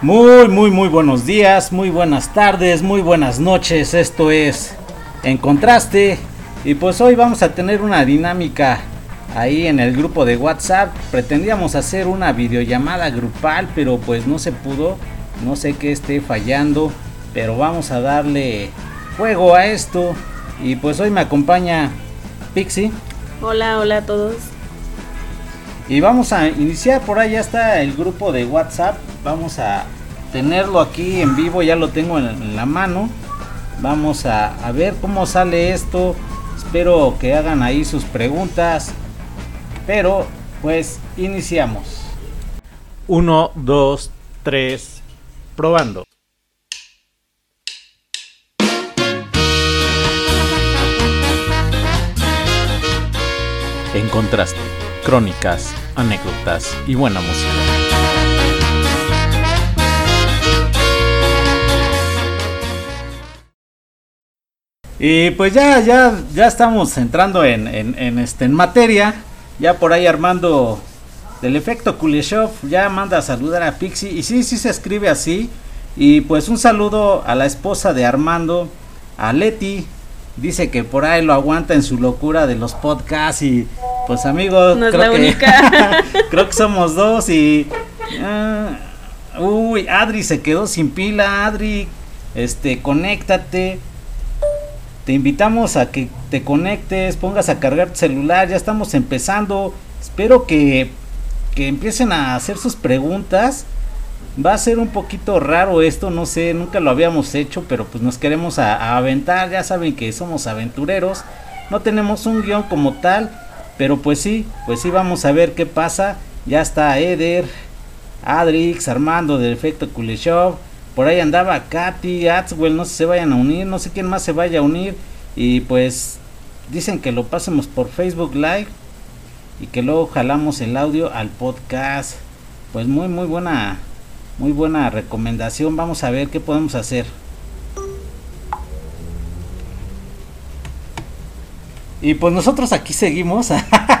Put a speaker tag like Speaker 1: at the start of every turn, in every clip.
Speaker 1: Muy, muy, muy buenos días, muy buenas tardes, muy buenas noches. Esto es En Contraste. Y pues hoy vamos a tener una dinámica ahí en el grupo de WhatsApp. Pretendíamos hacer una videollamada grupal, pero pues no se pudo. No sé qué esté fallando, pero vamos a darle fuego a esto. Y pues hoy me acompaña Pixie.
Speaker 2: Hola, hola a todos.
Speaker 1: Y vamos a iniciar por ahí, ya está el grupo de WhatsApp. Vamos a tenerlo aquí en vivo, ya lo tengo en, la mano. Vamos a, a ver cómo sale esto. Espero que hagan ahí sus preguntas. Pero pues iniciamos. 1, 2, 3, probando. En contraste, crónicas, anécdotas y buena música. Y pues ya, ya, ya estamos entrando en, en, este, en materia. Ya por ahí Armando del efecto Kuleshov ya manda a saludar a Pixie. Y sí, sí se escribe así. Y pues un saludo a la esposa de Armando, a Leti, dice que por ahí lo aguanta en su locura de los podcasts y pues amigos creo que creo que somos dos y uh, uy Adri se quedó sin pila Adri este conéctate. Te invitamos a que te conectes pongas a cargar tu celular ya estamos empezando. Espero que que empiecen a hacer sus preguntas va a ser un poquito raro esto, no sé, nunca lo habíamos hecho, pero pues nos queremos a, aventar, ya saben que somos aventureros, no tenemos un guion como tal, pero pues sí, pues sí vamos a ver qué pasa, ya está Eder, Adrix, Armando del efecto Kuleshov, por ahí andaba Katy, Atswell, no sé si se vayan a unir, no sé quién más se vaya a unir, y pues dicen que lo pasemos por Facebook Live y que luego jalamos el audio al podcast. Pues muy muy buena muy buena recomendación. Vamos a ver qué podemos hacer. Y pues nosotros aquí seguimos.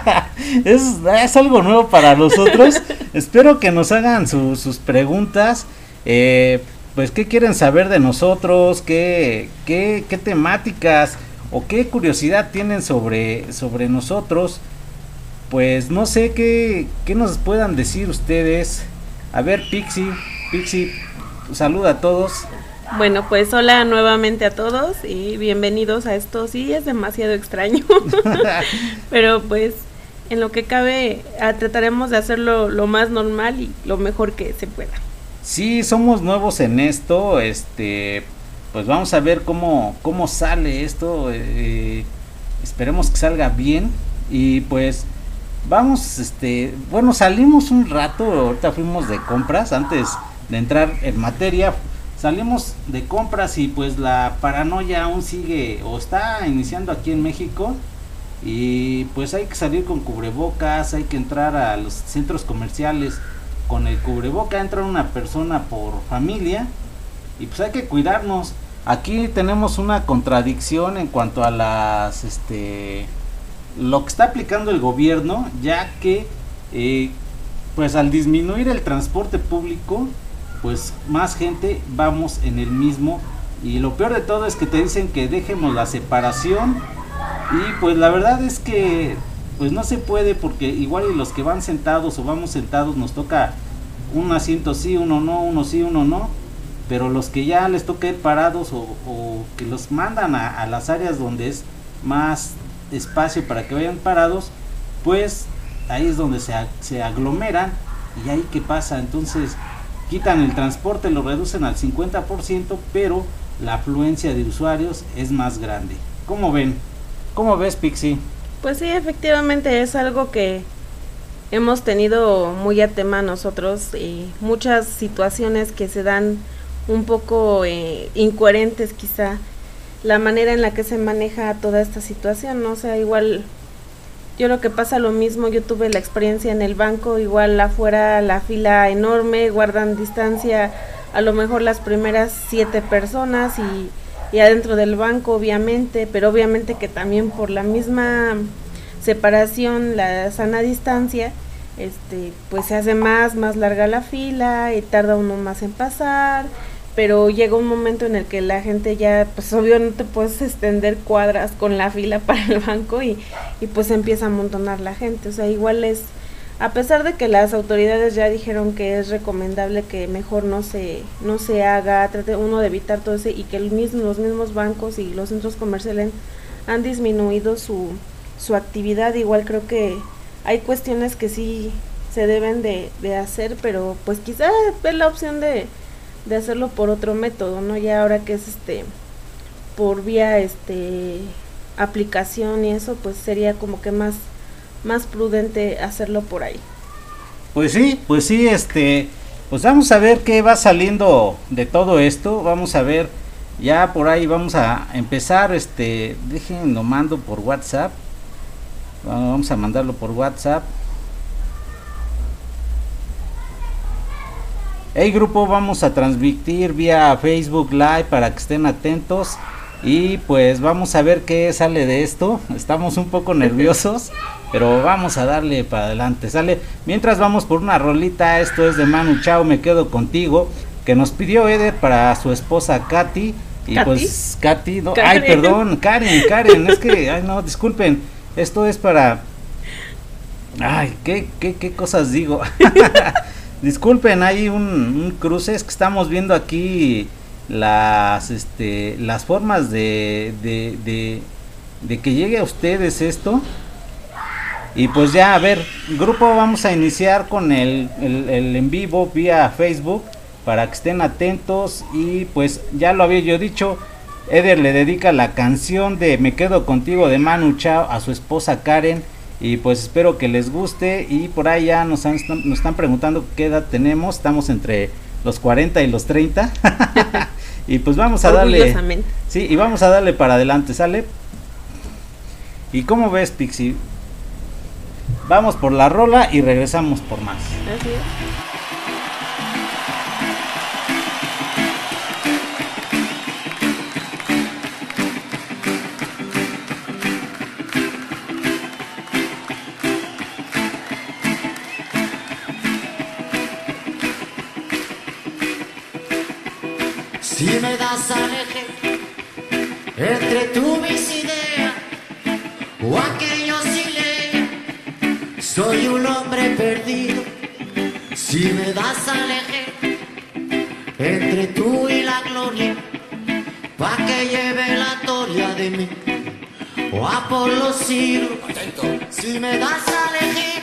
Speaker 1: es, algo nuevo para nosotros. Espero que nos hagan sus preguntas. Eh, pues qué quieren saber de nosotros, ¿Qué, qué, qué, temáticas o qué curiosidad tienen sobre, sobre nosotros. Pues no sé qué, qué nos puedan decir ustedes. A ver, Pixie, Pixie, saluda a todos.
Speaker 2: Bueno, pues hola nuevamente a todos y bienvenidos a esto. Sí, es demasiado extraño, pero pues en lo que cabe ah, trataremos de hacerlo lo más normal y lo mejor que se pueda.
Speaker 1: Sí, somos nuevos en esto, este, pues vamos a ver cómo, cómo sale esto. Eh, esperemos que salga bien y pues vamos, este, bueno, salimos un rato, ahorita fuimos de compras, antes de entrar en materia, salimos de compras y pues la paranoia aún sigue o está iniciando aquí en México y pues hay que salir con cubrebocas, hay que entrar a los centros comerciales con el cubreboca, entra una persona por familia y pues hay que cuidarnos. Aquí tenemos una contradicción en cuanto a las este lo que está aplicando el gobierno, ya que eh, pues al disminuir el transporte público, pues más gente vamos en el mismo. Y lo peor de todo es que te dicen que dejemos la separación. Y pues la verdad es que pues no se puede porque igual y los que van sentados o vamos sentados nos toca un asiento sí, uno no, uno sí, uno no, pero los que ya les toca ir parados o, que los mandan a, a las áreas donde es más espacio para que vayan parados, pues ahí es donde se, se aglomeran y ahí qué pasa, entonces quitan el transporte, lo reducen al 50%, pero la afluencia de usuarios es más grande. ¿Cómo ven? ¿Cómo ves, Pixie?
Speaker 2: Pues sí, efectivamente es algo que hemos tenido muy a tema nosotros y muchas situaciones que se dan un poco eh, incoherentes quizá la manera en la que se maneja toda esta situación, ¿no? O sea, igual yo lo que pasa lo mismo, yo tuve la experiencia en el banco, igual afuera la fila enorme, guardan distancia a lo mejor las primeras siete personas y, y adentro del banco obviamente, pero obviamente que también por la misma separación, la sana distancia, este, pues se hace más, más larga la fila y tarda uno más en pasar, pero llega un momento en el que la gente ya, pues obvio no te puedes extender cuadras con la fila para el banco y, y pues empieza a amontonar la gente, o sea, igual es, a pesar de que las autoridades ya dijeron que es recomendable que mejor no se, no se haga, trate uno de evitar todo eso y que el mismo, los mismos bancos y los centros comerciales han disminuido su, su actividad, igual creo que hay cuestiones que sí se deben de, de hacer, pero pues quizá ver la opción de, de hacerlo por otro método, ¿no? Ya ahora que es este por vía este aplicación y eso, pues sería como que más más prudente hacerlo por ahí.
Speaker 1: Pues sí, pues sí, este, pues vamos a ver qué va saliendo de todo esto, vamos a ver, ya por ahí vamos a empezar, este, dejen, lo mando por WhatsApp, vamos a mandarlo por WhatsApp. Hey grupo, vamos a transmitir vía Facebook Live para que estén atentos y pues vamos a ver qué sale de esto. Estamos un poco nerviosos, pero vamos a darle para adelante. Sale. Mientras vamos por una rolita, esto es de Manu Chao, me quedo contigo, que nos pidió Eder para su esposa Katy. Y pues Katy, no, ay, perdón, Karen, Karen, es que, ay, no, disculpen, esto es para, ay, qué, qué, qué cosas digo. disculpen, hay un, cruce, es que estamos viendo aquí las este las formas de, de, de, que llegue a ustedes esto. Y pues ya a ver grupo vamos a iniciar con el, el, en vivo vía facebook para que estén atentos. Y pues ya lo había yo dicho Eder le dedica la canción de Me quedo contigo de Manu Chao a su esposa Karen y pues espero que les guste y por ahí ya nos, nos están preguntando qué edad tenemos estamos entre los 40 y los 30 Y pues vamos a darle. Sí, y vamos a darle para adelante, ¿sale? ¿Y cómo ves, Pixie? Vamos por la rola y regresamos por más.
Speaker 3: Si me das a elegir entre tú mis ideas o aquellos sin soy un hombre perdido. Si me das a elegir entre tú y la gloria, pa' que lleve la gloria de mí o a por los siglos. Si me das a elegir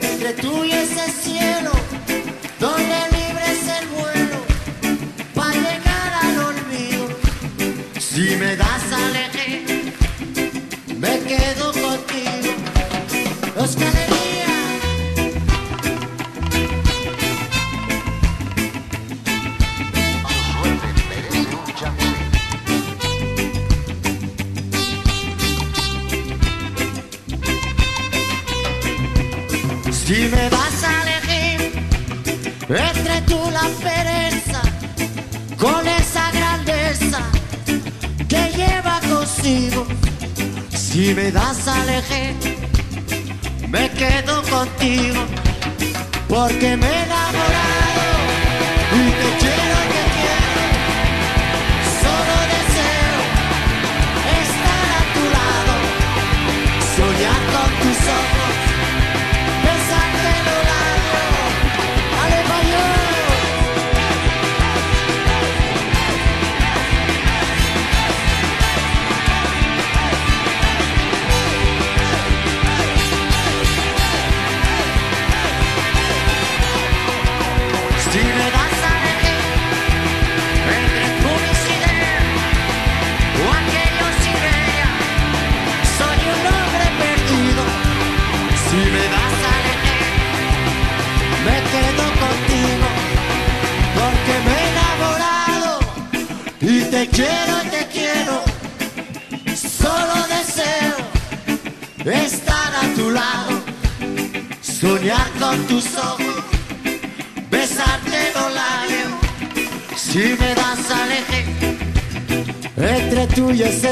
Speaker 3: entre tú y ese cielo donde Si me das a elegir, me quedo contigo. Si me das a elegir, me quedo contigo, porque me he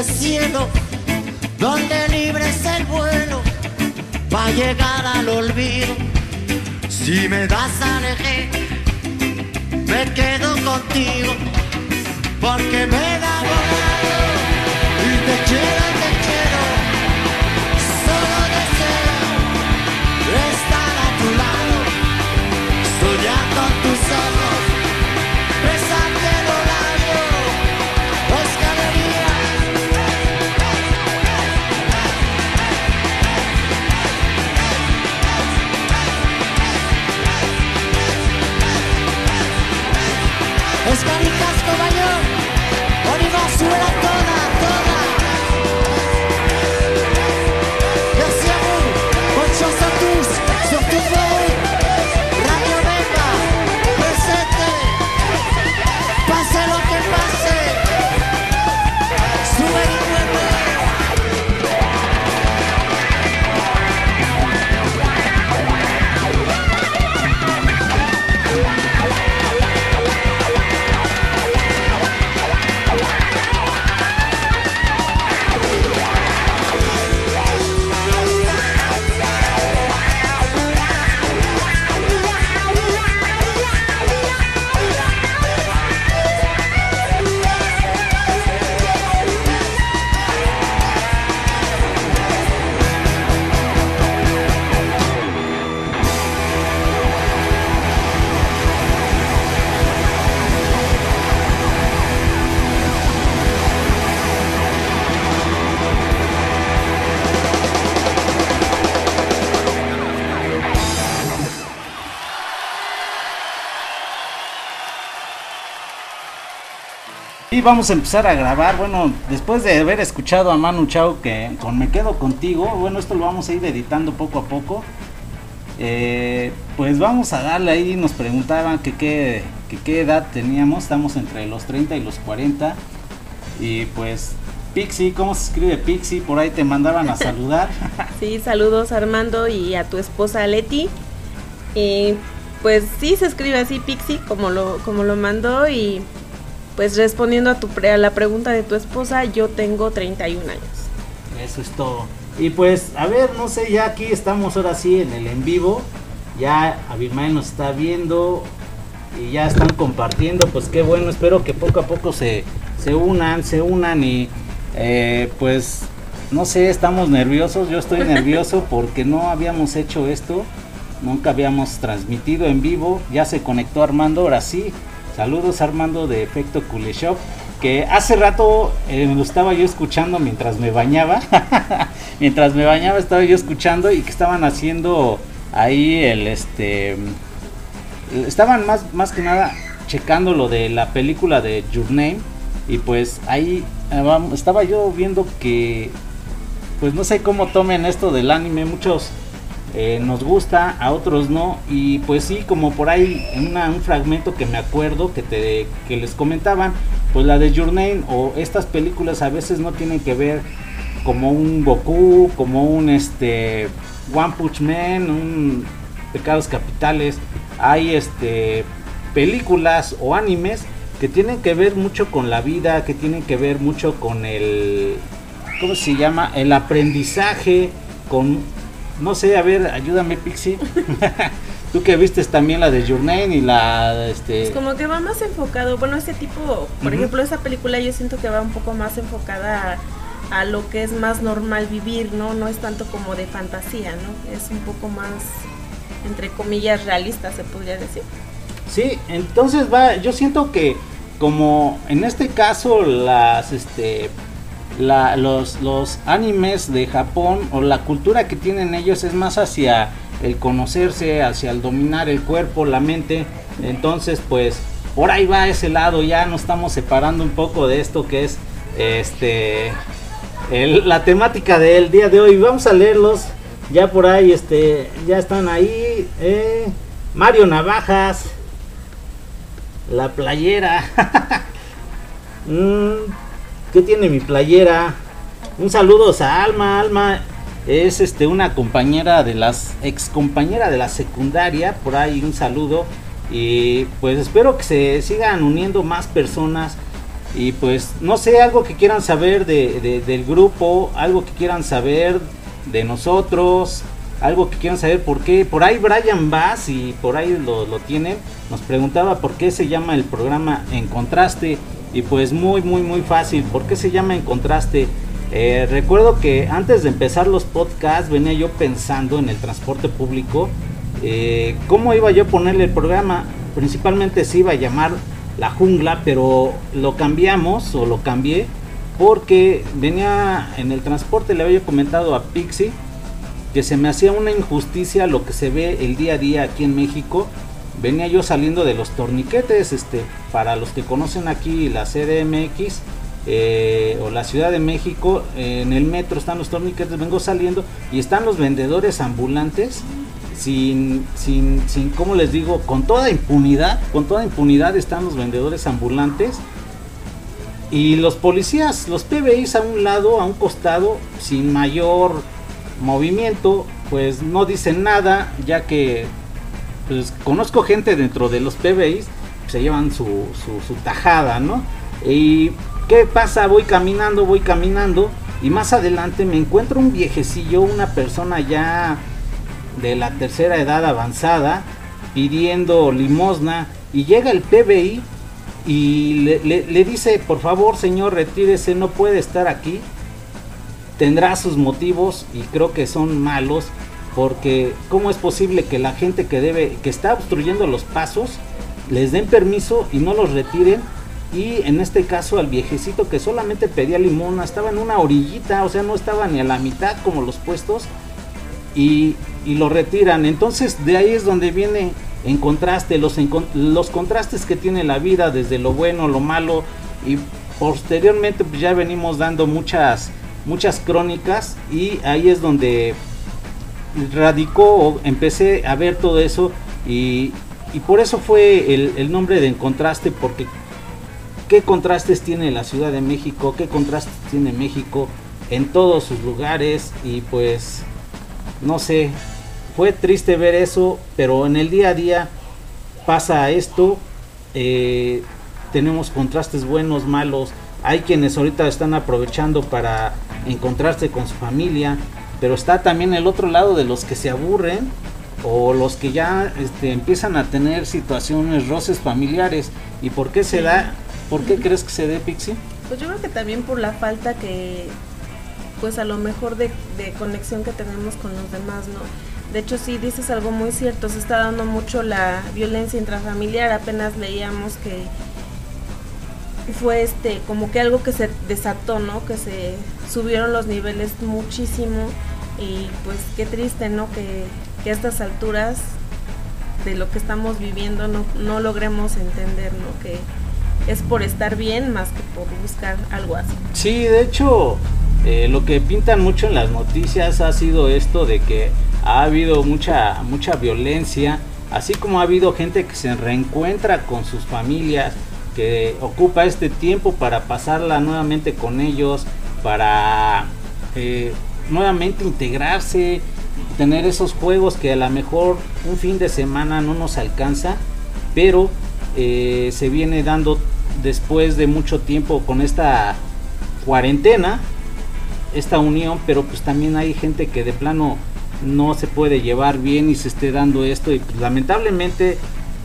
Speaker 3: entre Y
Speaker 1: vamos a empezar a grabar. Bueno, después de haber escuchado a Manu Chao que con Me Quedo Contigo, bueno, esto lo vamos a ir editando poco a poco. Eh, pues vamos a darle ahí, nos preguntaban que qué, qué edad teníamos, estamos entre los 30 y los 40. Y pues Pixie, ¿cómo se escribe Pixie? Por ahí te mandaban a saludar.
Speaker 2: Sí, saludos Armando y a tu esposa Leti. Y pues sí se escribe así Pixie como lo como lo mandó y pues respondiendo a tu pre- a la pregunta de tu esposa, yo tengo 31 años.
Speaker 1: Eso es todo. Y pues, a ver, no sé, ya aquí estamos ahora sí en el en vivo. Ya Abimael nos está viendo y ya están compartiendo. Pues qué bueno, espero que poco a poco se, se unan, se unan y eh, pues, no sé, estamos nerviosos. Yo estoy nervioso porque no habíamos hecho esto. Nunca habíamos transmitido en vivo. Ya se conectó Armando, ahora sí. Saludos Armando de Efecto Kuleshop. Que hace rato eh, lo estaba yo escuchando mientras me bañaba. mientras me bañaba estaba yo escuchando y que estaban haciendo ahí el este. Estaban más, más que nada checando lo de la película de Your Name. Y pues ahí eh, estaba yo viendo que. Pues no sé cómo tomen esto del anime. Muchos eh, nos gusta, a otros no. Y pues sí, como por ahí un fragmento que me acuerdo que, te, que les comentaban, pues la de Your o estas películas a veces no tienen que ver como un Goku, como un este One Punch Man, un Pecados Capitales. Hay este películas o animes que tienen que ver mucho con la vida, que tienen que ver mucho con el ¿cómo se llama? El aprendizaje con no sé, a ver, ayúdame Pixie. Tú que vistes también la de Your Name y la este
Speaker 2: Es como que va más enfocado, bueno, ese tipo, por ejemplo, esa película yo siento que va un poco más enfocada a, a lo que es más normal vivir, ¿no? No es tanto como de fantasía, ¿no? Es un poco más, entre comillas, realista, se podría decir.
Speaker 1: Sí, entonces va, yo siento que como en este caso las este los, animes de Japón o la cultura que tienen ellos es más hacia el conocerse, hacia el dominar el cuerpo, la mente. Entonces, pues por ahí va ese lado, ya nos estamos separando un poco de esto que es este la temática del día de hoy. Vamos a leerlos. Ya por ahí este ya están ahí eh, Mario Navajas la playera. Mm, ¿Qué tiene mi playera? Un saludo a Alma. Alma es este una compañera de las ex compañera de la secundaria. Por ahí un saludo. Y pues espero que se sigan uniendo más personas. Y pues no sé, algo que quieran saber de, de- del grupo, algo que quieran saber de nosotros, algo que quieran saber por qué. Por ahí Brian Bass, y por ahí lo, lo tienen, nos preguntaba por qué se llama el programa En Contraste. Y pues muy, muy, muy fácil. ¿Por qué se llama En Contraste? Eh, recuerdo que antes de empezar los podcasts venía yo pensando en el transporte público. Eh, ¿Cómo iba yo a ponerle el programa? Principalmente se iba a llamar La Jungla, pero lo cambiamos o lo cambié porque venía en el transporte, le había comentado a Pixie que se me hacía una injusticia lo que se ve el día a día aquí en México. Venía yo saliendo de los torniquetes, este, para los que conocen aquí la CDMX eh, o la Ciudad de México, en el metro están los torniquetes, vengo saliendo y están los vendedores ambulantes sin, sin, sin, ¿cómo les digo? Con toda impunidad, con toda impunidad están los vendedores ambulantes y los policías, los PBIs a un lado, a un costado, sin mayor movimiento, pues no dicen nada, ya que pues conozco gente dentro de los PBIs, se llevan su, su, tajada, ¿no? Y ¿qué pasa? Voy caminando, voy caminando, y más adelante me encuentro un viejecillo, una persona ya de la tercera edad avanzada, pidiendo limosna, y llega el PBI y le, le, dice, por favor señor, retírese, no puede estar aquí. Tendrá sus motivos y creo que son malos, porque ¿cómo es posible que la gente que debe, que está obstruyendo los pasos, les den permiso y no los retiren? Y en este caso al viejecito que solamente pedía limona, estaba en una orillita, o sea, no estaba ni a la mitad como los puestos, y, y lo retiran. Entonces de ahí es donde viene en contraste, los, los contrastes que tiene la vida, desde lo bueno, lo malo, y posteriormente pues ya venimos dando muchas, muchas crónicas, y ahí es donde radicó, empecé a ver todo eso, y, y por eso fue el, el nombre de En Contraste, porque qué contrastes tiene la Ciudad de México, qué contrastes tiene México en todos sus lugares, y pues no sé, fue triste ver eso, pero en el día a día pasa esto. Eh, tenemos contrastes buenos, malos. Hay quienes ahorita están aprovechando para encontrarse con su familia, pero está también el otro lado de los que se aburren o los que ya este, empiezan a tener situaciones, roces familiares. ¿Y por qué se da? ¿Por qué crees que se dé, Pixie?
Speaker 2: Pues yo creo que también por la falta que, pues a lo mejor de, de conexión que tenemos con los demás, ¿no? De hecho, sí dices algo muy cierto, se está dando mucho la violencia intrafamiliar, apenas leíamos que fue este como que algo que se desató, ¿no? Que se subieron los niveles muchísimo y pues qué triste, ¿no? Que, a estas alturas de lo que estamos viviendo no, no logremos entender, ¿no? Que es por estar bien más que por buscar algo así.
Speaker 1: Sí, de hecho, eh, lo que pintan mucho en las noticias ha sido esto de que ha habido mucha, mucha violencia, así como ha habido gente que se reencuentra con sus familias, que ocupa este tiempo para pasarla nuevamente con ellos, para eh, nuevamente integrarse, tener esos juegos que a lo mejor un fin de semana no nos alcanza, pero eh, se viene dando después de mucho tiempo con esta cuarentena, esta unión, pero pues también hay gente que de plano no se puede llevar bien y se esté dando esto y pues, lamentablemente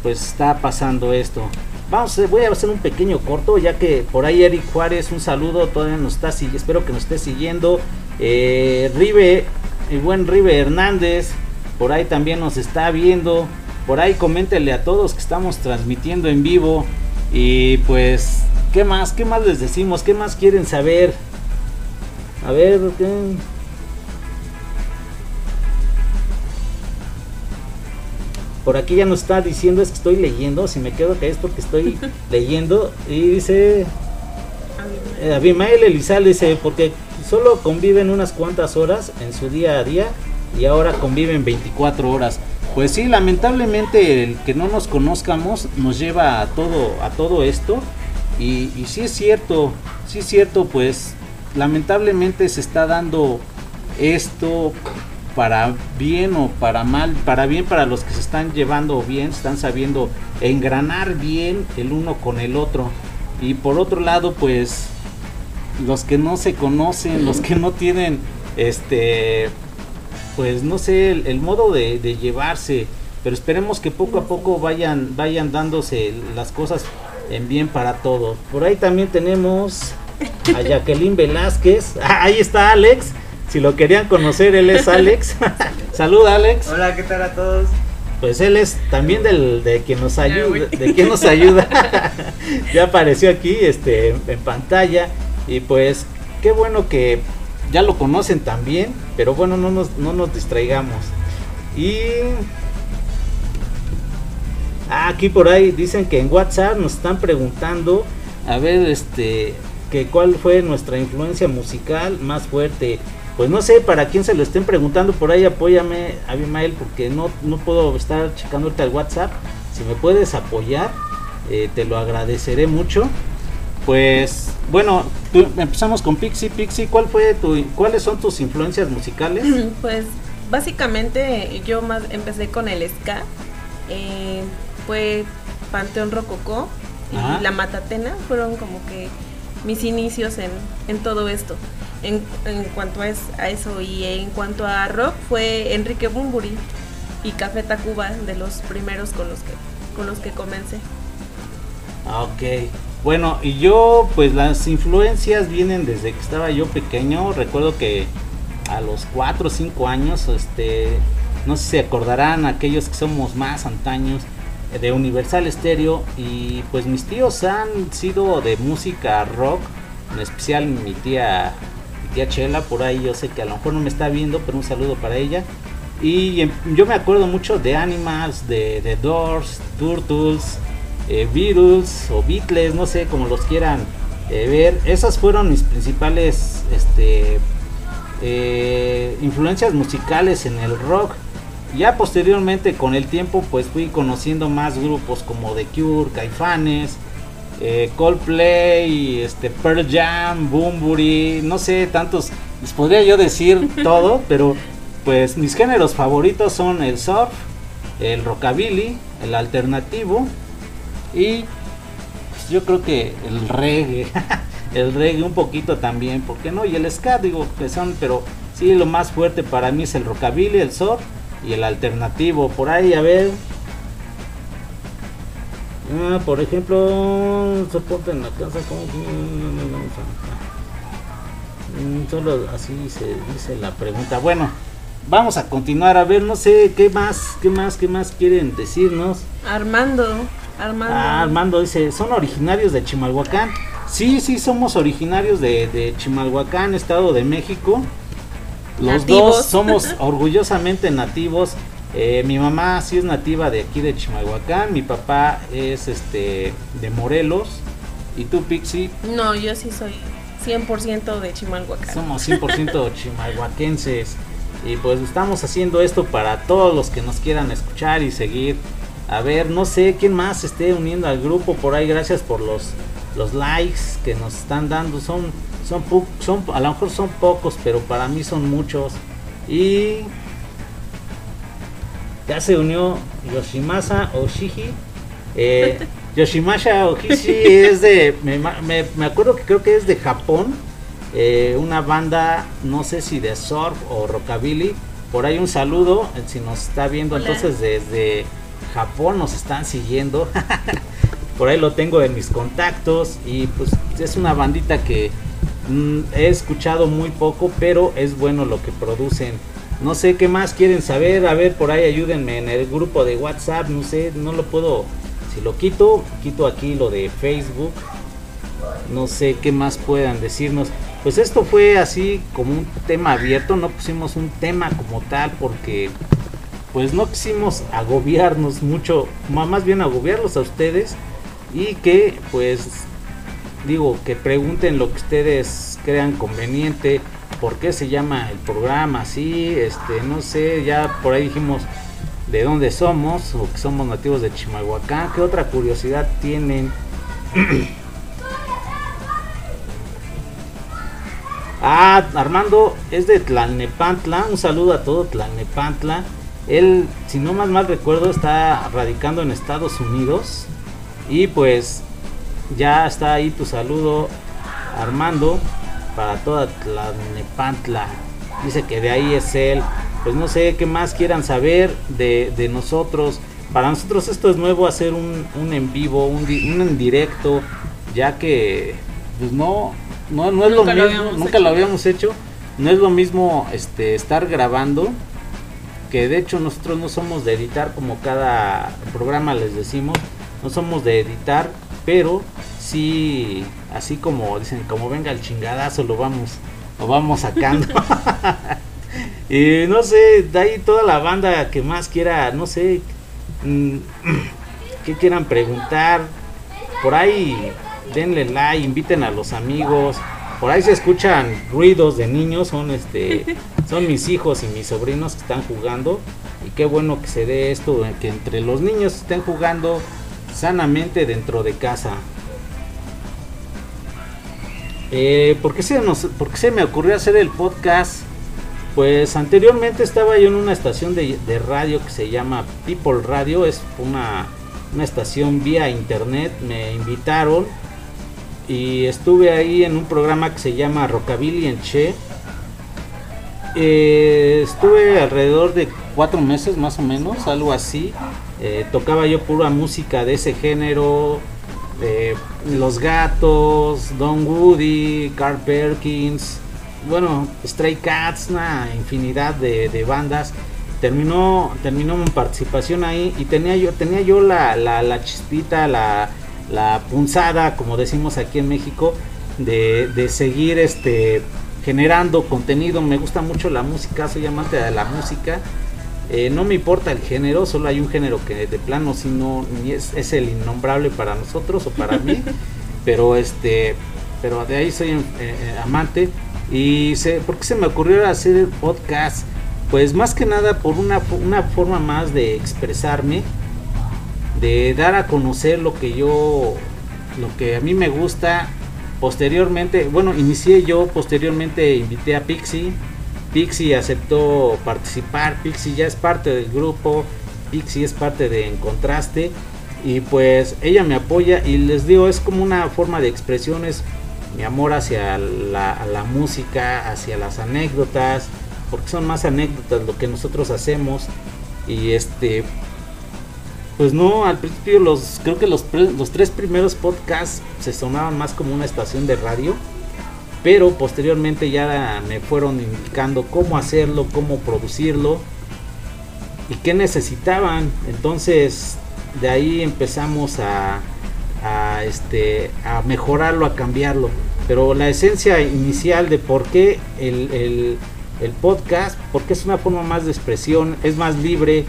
Speaker 1: pues está pasando esto. Vamos, voy a hacer un pequeño corto ya que por ahí Eric Juárez, un saludo, todavía nos está espero que nos esté siguiendo. Eh, Rive, el buen Rive Hernández, por ahí también nos está viendo. Por ahí coméntenle a todos que estamos transmitiendo en vivo. Y pues, ¿qué más? ¿Qué más les decimos? ¿Qué más quieren saber? A ver, ¿qué? Por aquí ya nos está diciendo, es que estoy leyendo, si me quedo que es porque estoy leyendo. Y dice eh, Abimael Elizal dice, porque solo conviven unas cuantas horas en su día a día y ahora conviven 24 horas. Pues sí, lamentablemente el que no nos conozcamos nos lleva a todo, a todo esto. Y, y sí es cierto, sí es cierto, pues lamentablemente se está dando esto para bien o para mal, para bien para los que se están llevando bien, están sabiendo engranar bien el uno con el otro. Y por otro lado, pues los que no se conocen, los que no tienen este pues no sé, el, modo de, de, llevarse, pero esperemos que poco a poco vayan, vayan dándose las cosas en bien para todos. Por ahí también tenemos a Jacqueline Velázquez, ah, ahí está Alex, si lo querían conocer, él es Alex. Saluda Alex.
Speaker 4: Hola, ¿qué tal a todos?
Speaker 1: Pues él es también del de quien nos ayuda, de quien nos ayuda. ya apareció aquí este en pantalla y pues qué bueno que ya lo conocen también, pero bueno, no nos, no nos distraigamos. Y aquí por ahí dicen que en WhatsApp nos están preguntando a ver este que cuál fue nuestra influencia musical más fuerte. Pues no sé, para quien se lo estén preguntando por ahí, apóyame, Abimael, porque no, no puedo estar checándote al WhatsApp. Si me puedes apoyar, eh, te lo agradeceré mucho. Pues bueno, empezamos con Pixie. Pixie, ¿cuál fue tu, ¿cuáles son tus influencias musicales?
Speaker 2: Pues básicamente yo más empecé con el ska. Eh, fue Panteón Rococó y La Matatena. Fueron como que mis inicios en, en todo esto en, en cuanto a, eso. Y en cuanto a rock fue Enrique Bumburi y Café Tacuba de los primeros con los que, con los que comencé.
Speaker 1: Ah, ok. Bueno, y yo pues las influencias vienen desde que estaba yo pequeño. Recuerdo que a los 4 o 5 años, este, no sé si se acordarán aquellos que somos más antaños de Universal Stereo y pues mis tíos han sido de música rock, en especial mi tía tía Chela, por ahí yo sé que a lo mejor no me está viendo, pero un saludo para ella. Y em, yo me acuerdo mucho de Animals, de The Doors, Turtles, eh, Beatles o Beatles, no sé cómo los quieran eh, ver. Esas fueron mis principales este, eh, influencias musicales en el rock. Ya posteriormente con el tiempo pues fui conociendo más grupos como The Cure, Caifanes, eh, Coldplay, este, Pearl Jam, Boombury, no sé, tantos, les podría yo decir todo, pero pues mis géneros favoritos son el surf, el rockabilly, el alternativo y yo creo que el reggae, el reggae un poquito también, ¿por qué no? Y el ska, digo, que son, pero sí, lo más fuerte para mí es el rockabilly, el surf y el alternativo, por ahí, a ver, Ah, por ejemplo, soporte en la casa como mm, solo así se dice la pregunta. Bueno, vamos a continuar a ver, no sé qué más, qué más, qué más quieren decirnos.
Speaker 2: Armando, Armando.
Speaker 1: Ah, Armando dice, ¿son originarios de Chimalhuacán? Sí, sí, somos originarios de, de Chimalhuacán, Estado de México. Los dos somos orgullosamente nativos. Eh, mi mamá sí es nativa de aquí de Chimalhuacán, mi papá es este de Morelos. ¿Y tú, Pixie?
Speaker 2: No, yo sí soy 100% de Chimalhuacán.
Speaker 1: Somos 100% chimalhuaquenses. Y pues estamos haciendo esto para todos los que nos quieran escuchar y seguir. A ver, no sé quién más esté uniendo al grupo por ahí. Gracias por los, los likes que nos están dando. Son, son, son, a lo mejor son pocos, pero para mí son muchos. Y ya se unió Yoshimasa Oshiji. Eh, Yoshimasa Oshiji es de, me, acuerdo que creo que es de Japón, eh, una banda, no sé si de surf o rockabilly. Por ahí un saludo, eh, si nos está viendo entonces desde Japón nos están siguiendo. Por ahí lo tengo en mis contactos y pues es una bandita que mm, he escuchado muy poco, pero es bueno lo que producen. No sé qué más quieren saber. A ver, por ahí ayúdenme en el grupo de WhatsApp. No sé, no lo puedo. Si lo quito, quito aquí lo de Facebook. No sé qué más puedan decirnos. Pues esto fue así como un tema abierto. No pusimos un tema como tal porque pues no quisimos agobiarnos mucho. Más bien agobiarlos a ustedes. Y que pues digo que pregunten lo que ustedes crean conveniente por qué se llama el programa así, este, no sé, ya por ahí dijimos de dónde somos, o que somos nativos de Chimalhuacán, qué otra curiosidad tienen. ah, Armando es de Tlalnepantla, un saludo a todo Tlalnepantla. Él, si no más mal recuerdo, está radicando en Estados Unidos. Y pues ya está ahí tu saludo, Armando para toda Tlalnepantla. Dice que de ahí es él. pues no sé qué más quieran saber de, de nosotros. Para nosotros esto es nuevo hacer un, un en vivo, un, en directo, ya que pues no, no, no es
Speaker 2: Nunca
Speaker 1: lo mismo, nunca
Speaker 2: hecho.
Speaker 1: lo habíamos hecho. No es lo mismo este estar grabando, que de hecho nosotros no somos de editar como cada programa les decimos, no somos de editar, pero sí, así como dicen, como venga el chingadazo, lo vamos, lo vamos sacando. y no sé, de ahí toda la banda que más quiera, no sé, mm, que quieran preguntar, por ahí denle like, inviten a los amigos. Por ahí se escuchan ruidos de niños, son este son mis hijos y mis sobrinos que están jugando y qué bueno que se dé esto que entre los niños estén jugando sanamente dentro de casa. Eh, ¿por, qué se nos, ¿Por qué se me ocurrió hacer el podcast? Pues anteriormente estaba yo en una estación de, de radio que se llama People Radio, es una, una estación vía internet, me invitaron y estuve ahí en un programa que se llama Rockabilly en Che. Eh, estuve alrededor de cuatro meses más o menos, algo así. Eh, tocaba yo pura música de ese género. eh, Los Gatos, Don Woody, Carl Perkins, bueno, Stray Cats, una infinidad de, bandas. Terminó, terminó mi participación ahí y tenía yo, tenía yo la, la, la chispita, la, punzada, como decimos aquí en México, de seguir este generando contenido. Me gusta mucho la música, soy amante de la música. Eh, no me importa el género, solo hay un género que de plano si no ni es, es el innombrable para nosotros o para mí. pero este, pero de ahí soy eh, eh, amante. Y se, ¿por qué se me ocurrió hacer el podcast? Pues más que nada por una, una forma más de expresarme, de dar a conocer lo que yo, lo que a mí me gusta. Posteriormente, bueno, inicié yo, posteriormente invité a Pixie. Pixie aceptó participar, Pixie ya es parte del grupo, Pixie es parte de En Contraste y pues ella me apoya y les digo, es como una forma de expresión, es mi amor hacia la, la música, hacia las anécdotas, porque son más anécdotas lo que nosotros hacemos y este pues no, al principio los creo que los, los tres primeros podcasts se sonaban más como una estación de radio, pero posteriormente ya me fueron indicando cómo hacerlo, cómo producirlo y qué necesitaban. Entonces de ahí empezamos a, a, este, a mejorarlo, a cambiarlo. Pero la esencia inicial de por qué el, el, el podcast, porque es una forma más de expresión, es más libre,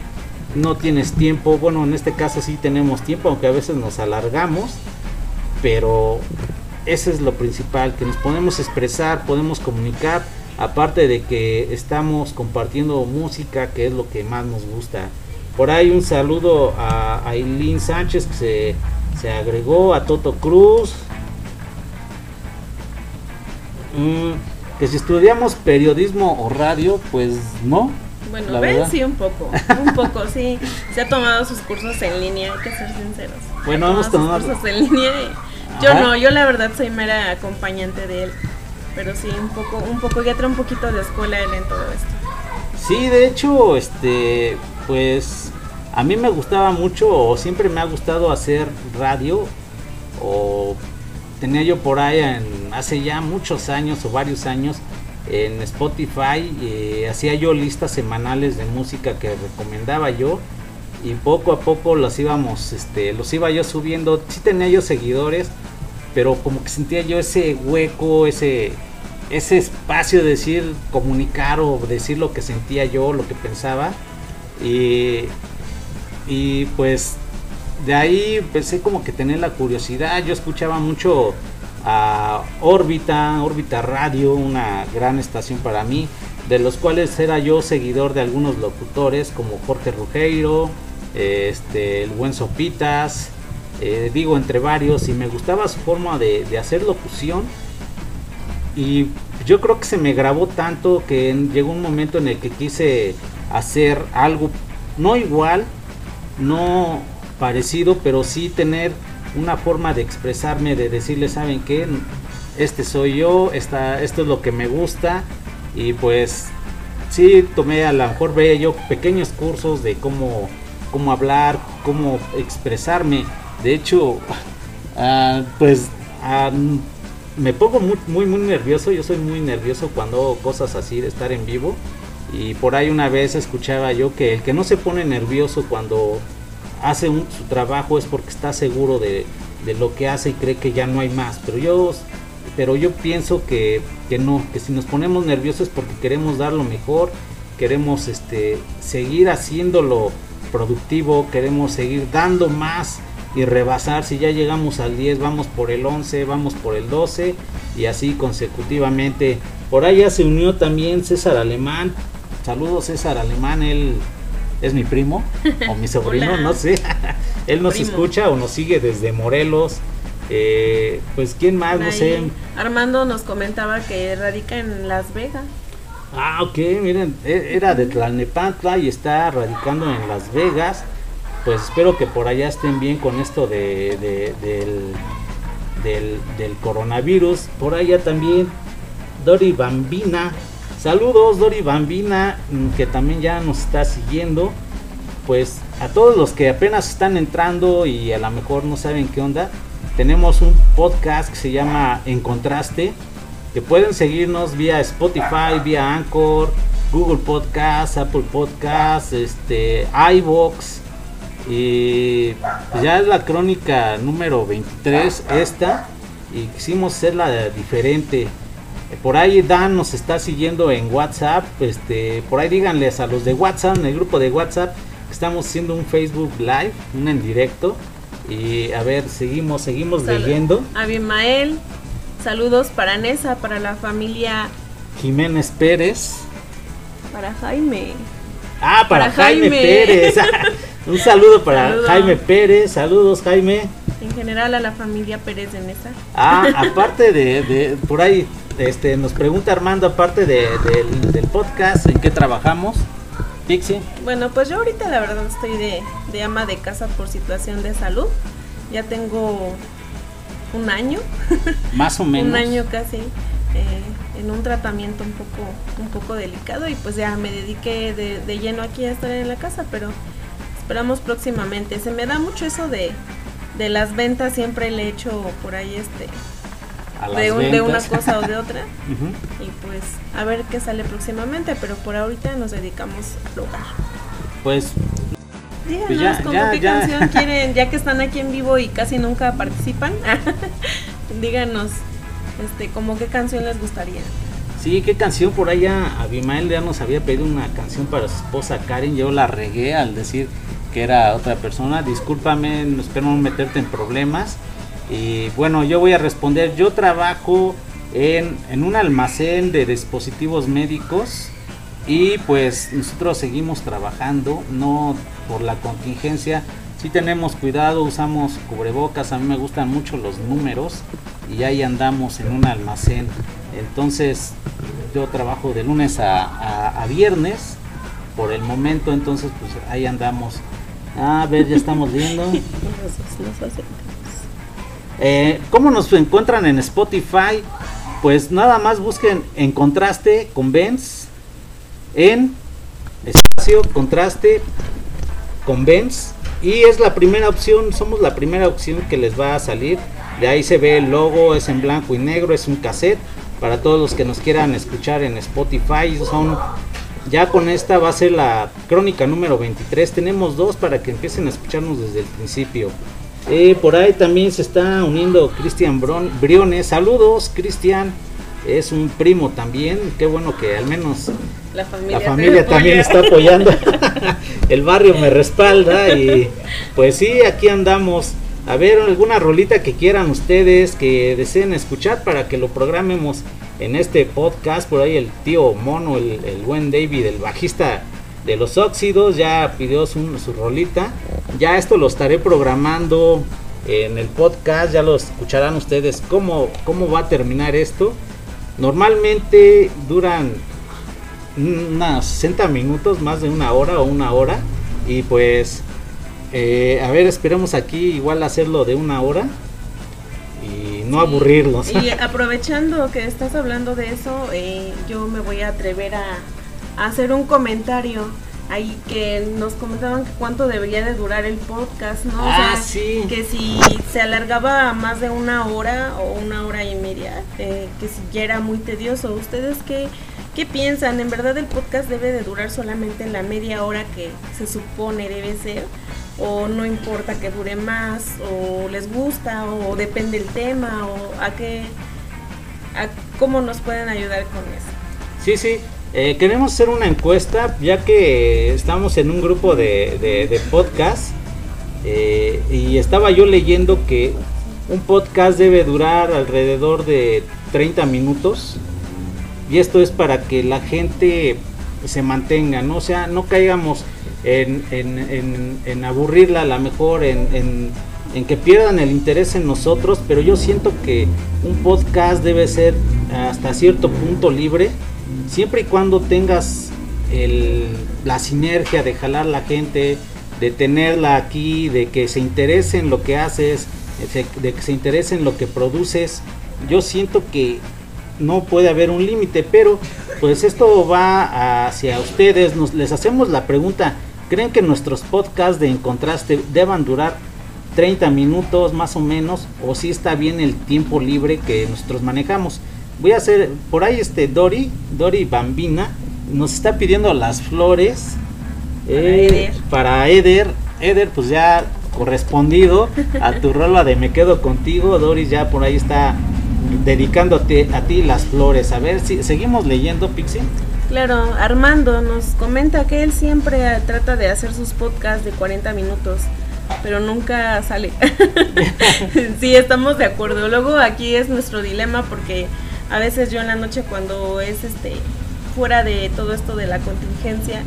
Speaker 1: no tienes tiempo. Bueno, en este caso sí tenemos tiempo, aunque a veces nos alargamos, pero ese es lo principal, que nos podemos expresar, podemos comunicar, aparte de que estamos compartiendo música, que es lo que más nos gusta. Por ahí un saludo a Aileen Sánchez que se, se agregó, a Toto Cruz. Mm, que si estudiamos periodismo o radio, pues no.
Speaker 2: Bueno, ven, sí, un poco. Un poco, sí. Se ha tomado sus cursos en línea, hay que ser sinceros.
Speaker 1: Bueno, hemos
Speaker 2: tomado sus cursos en línea. y Yo no, yo la verdad soy mera acompañante de él. Pero sí, un poco, un poco, ya trae un poquito de escuela él en todo esto.
Speaker 1: Sí, de hecho, este, pues a mí me gustaba mucho o siempre me ha gustado hacer radio o tenía yo por ahí en, hace ya muchos años o varios años en Spotify eh, hacía yo listas semanales de música que recomendaba yo y poco a poco los íbamos este los iba yo subiendo sí tenía yo seguidores pero como que sentía yo ese hueco ese ese espacio de decir comunicar o decir lo que sentía yo lo que pensaba y y pues de ahí empecé como que tener la curiosidad. Yo escuchaba mucho a Órbita, Órbita Radio, una gran estación para mí, de los cuales era yo seguidor de algunos locutores como Jorge Rugeiro, este, el buen Sopitas, eh, digo entre varios, y me gustaba su forma de, hacer locución. Y yo creo que se me grabó tanto que llegó un momento en el que quise hacer algo no igual, no parecido, pero sí tener una forma de expresarme, de decirle, ¿saben qué? Este soy yo, esta, esto es lo que me gusta y pues sí tomé, a lo mejor veía yo pequeños cursos de cómo, cómo hablar, cómo expresarme. De hecho, ah, pues ah, me pongo muy, muy, nervioso. Yo soy muy nervioso cuando cosas así de estar en vivo. Y por ahí una vez escuchaba yo que el que no se pone nervioso cuando hace su trabajo es porque está seguro de, de, lo que hace y cree que ya no hay más. Pero yo, pero yo pienso que, que no, que si nos ponemos nerviosos es porque queremos dar lo mejor, queremos este, seguir haciéndolo productivo, queremos seguir dando más y rebasar. Si ya llegamos al 10, vamos por el 11, vamos por el 12 y así consecutivamente. Por ya se unió también César Alemán. Saludos César Alemán, él es mi primo o mi sobrino, no sé. él nos escucha o nos sigue desde Morelos. Eh, pues quién más, no sé.
Speaker 2: Armando nos comentaba que radica en Las Vegas.
Speaker 1: Ah, ok, miren, e, era de Tlalnepantla y está radicando en Las Vegas. Pues espero que por allá estén bien con esto de, del, del, del, coronavirus. Por allá también Dori Bambina. Saludos Dori Bambina, mm, que también ya nos está siguiendo. Pues a todos los que apenas están entrando y a lo mejor no saben qué onda, tenemos un podcast que se llama En Contraste que pueden seguirnos vía Spotify, vía Anchor, Google Podcast, Apple Podcast, este, iBox. Y pues ya es la crónica número 23 esta y quisimos hacerla diferente. Por ahí Dan nos está siguiendo en WhatsApp, este, por ahí díganles a los de WhatsApp, en el grupo de WhatsApp, que estamos haciendo un Facebook Live, un en directo. Y a ver, seguimos, seguimos leyendo.
Speaker 2: Abimael, Saludos para Nesa, para la familia
Speaker 1: Jiménez Pérez.
Speaker 2: Para Jaime.
Speaker 1: Ah, para, Jaime. Pérez. Un saludo para Jaime Pérez. Saludos, Jaime.
Speaker 2: En general a la familia Pérez de Nesa.
Speaker 1: Ah, aparte de, por ahí, este, nos pregunta Armando, aparte de, del podcast, ¿en qué trabajamos? Pixie.
Speaker 2: Bueno, pues yo ahorita la verdad estoy de, de ama de casa por situación de salud. Ya tengo un año.
Speaker 1: Más o menos.
Speaker 2: un año casi. Eh, en un tratamiento un poco, un poco delicado y pues ya me dediqué de, lleno aquí a estar en la casa, pero esperamos próximamente. Se me da mucho eso de, de las ventas, siempre le he hecho por ahí este de, de, una cosa o de otra y pues a ver qué sale próximamente, pero por ahorita nos dedicamos al hogar.
Speaker 1: Pues
Speaker 2: Díganos ya, como qué canción quieren, ya que están aquí en vivo y casi nunca participan. díganos, este, como qué canción les gustaría.
Speaker 1: Sí, qué canción por allá. Abimael ya nos había pedido una canción para su esposa Karen. Yo la regué al decir que era otra persona. Discúlpame, espero no meterte en problemas. Y bueno, yo voy a responder. Yo trabajo en, en un almacén de dispositivos médicos y pues nosotros seguimos trabajando, no por la contingencia. Si tenemos cuidado, usamos cubrebocas, a mí me gustan mucho los números y ahí andamos en un almacén. Entonces yo trabajo de lunes a, viernes por el momento, entonces pues ahí andamos. A ver, ya estamos viendo. Eh, ¿Cómo nos encuentran en Spotify? Pues nada más busquen en contraste con Benz en espacio, contraste, con Benz y es la primera opción, somos la primera opción que les va a salir. De ahí se ve el logo, es en blanco y negro, es un cassette para todos los que nos quieran escuchar en Spotify. Son ya con esta va a ser la crónica número 23. Tenemos dos para que empiecen a escucharnos desde el principio. Eh, por ahí también se está uniendo Cristian Briones. Saludos, Cristian. Es un primo también. Qué bueno que al menos
Speaker 2: la familia,
Speaker 1: la familia también está apoyando. el barrio me respalda y pues sí, aquí andamos. A ver, alguna rolita que quieran ustedes, que deseen escuchar para que lo programemos en este podcast. Por ahí el tío Mono, el, buen David, el bajista de los óxidos, ya pidió su, su rolita. Ya esto lo estaré programando en el podcast, ya lo escucharán ustedes cómo, cómo va a terminar esto. Normalmente duran unas 60 minutos, más de una hora o una hora. Y pues, eh, a ver, esperemos aquí igual hacerlo de una hora no aburrirlos.
Speaker 2: Y aprovechando que estás hablando de eso, eh, yo me voy a atrever a, hacer un comentario ahí que nos comentaban que cuánto debería de durar el podcast, ¿no?
Speaker 1: Ah, sí.
Speaker 2: Que si se alargaba a más de una hora o una hora y media, eh, que si ya era muy tedioso. ¿Ustedes qué, qué piensan? ¿En verdad el podcast debe de durar solamente la media hora que se supone debe ser? ¿O no importa que dure más? ¿O les gusta? ¿O depende el tema? ¿O a qué? A, ¿Cómo nos pueden ayudar con eso?
Speaker 1: Sí, sí. Eh, queremos hacer una encuesta ya que estamos en un grupo de, de, podcast eh, y estaba yo leyendo que un podcast debe durar alrededor de 30 minutos y esto es para que la gente se mantenga, ¿no? O sea, no caigamos en, en, en, aburrirla a lo mejor, en, en que pierdan el interés en nosotros, pero yo siento que un podcast debe ser hasta cierto punto libre siempre y cuando tengas la sinergia de jalar la gente, de tenerla aquí, de que se interese en lo que haces, de que se interese en lo que produces, yo siento que no puede haber un límite, pero pues esto va hacia ustedes, nos, les hacemos la pregunta, ¿creen que nuestros podcasts de Encontraste deban durar 30 minutos más o menos o si está bien el tiempo libre que nosotros manejamos? voy a hacer por ahí este Dori, Dori Bambina, nos está pidiendo las flores para, eh, Eder. Eder. pues ya correspondido a tu rola de Me quedo contigo. Doris ya por ahí está dedicándote a ti las flores. A ver si seguimos leyendo, Pixie.
Speaker 2: Claro, Armando nos comenta que él siempre trata de hacer sus podcasts de 40 minutos, pero nunca sale. sí, estamos de acuerdo. Luego aquí es nuestro dilema porque a veces yo en la noche cuando es este fuera de todo esto de la contingencia,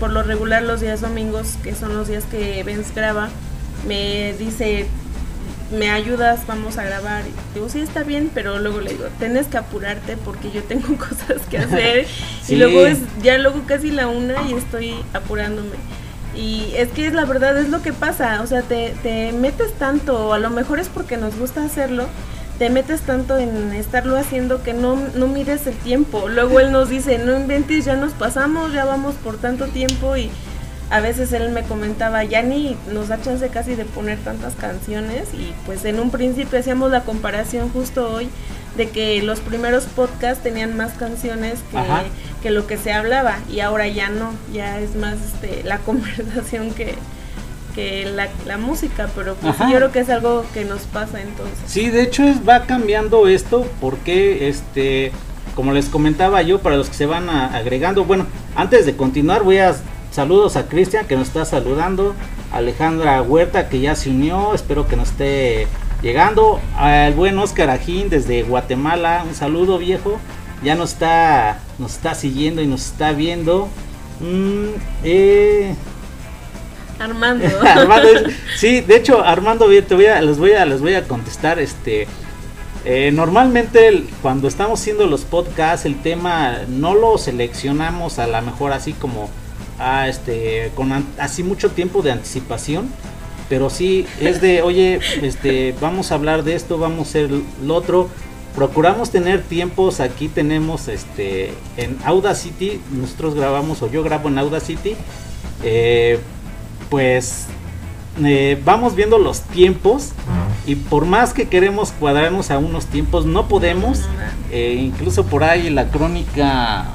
Speaker 2: por lo regular los días domingos, que son los días que Benz graba, me dice, me ayudas, vamos a grabar. Y digo, sí, está bien, pero luego le digo, tienes que apurarte porque yo tengo cosas que hacer. Y luego es ya luego casi la una y estoy apurándome. Y es que es la verdad, es lo que pasa, o sea, te, te metes tanto, a lo mejor es porque nos gusta hacerlo, te metes tanto en estarlo haciendo que no, no mires el tiempo. Luego él nos dice, no inventes, ya nos pasamos, ya vamos por tanto tiempo y a veces él me comentaba, ya ni nos da chance casi de poner tantas canciones y pues en un principio hacíamos la comparación justo hoy de que los primeros podcasts tenían más canciones que, que lo que se hablaba y ahora ya no, ya es más este, la conversación que, que la, música, pero pues yo creo que es algo que nos pasa entonces.
Speaker 1: Sí, de hecho es, va cambiando esto porque este como les comentaba yo para los que se van agregando, bueno, antes de continuar voy a saludos a Cristian que nos está saludando, Alejandra Huerta que ya se unió, espero que nos esté llegando, al buen Oscar Ajín desde Guatemala, un saludo viejo, ya nos está nos está siguiendo y nos está viendo. Mm, eh,
Speaker 2: Armando.
Speaker 1: sí, de hecho, Armando, te voy a, les voy a, les voy a contestar, este, eh, normalmente cuando estamos haciendo los podcasts, el tema no lo seleccionamos a lo mejor así como, ah, este, con así mucho tiempo de anticipación, pero sí es de, oye, este, vamos a hablar de esto, vamos a hacer lo otro. Procuramos tener tiempos, aquí tenemos este en Audacity, nosotros grabamos o yo grabo en Audacity, eh, pues eh, vamos viendo los tiempos y por más que queremos cuadrarnos a unos tiempos no podemos eh, incluso por ahí la crónica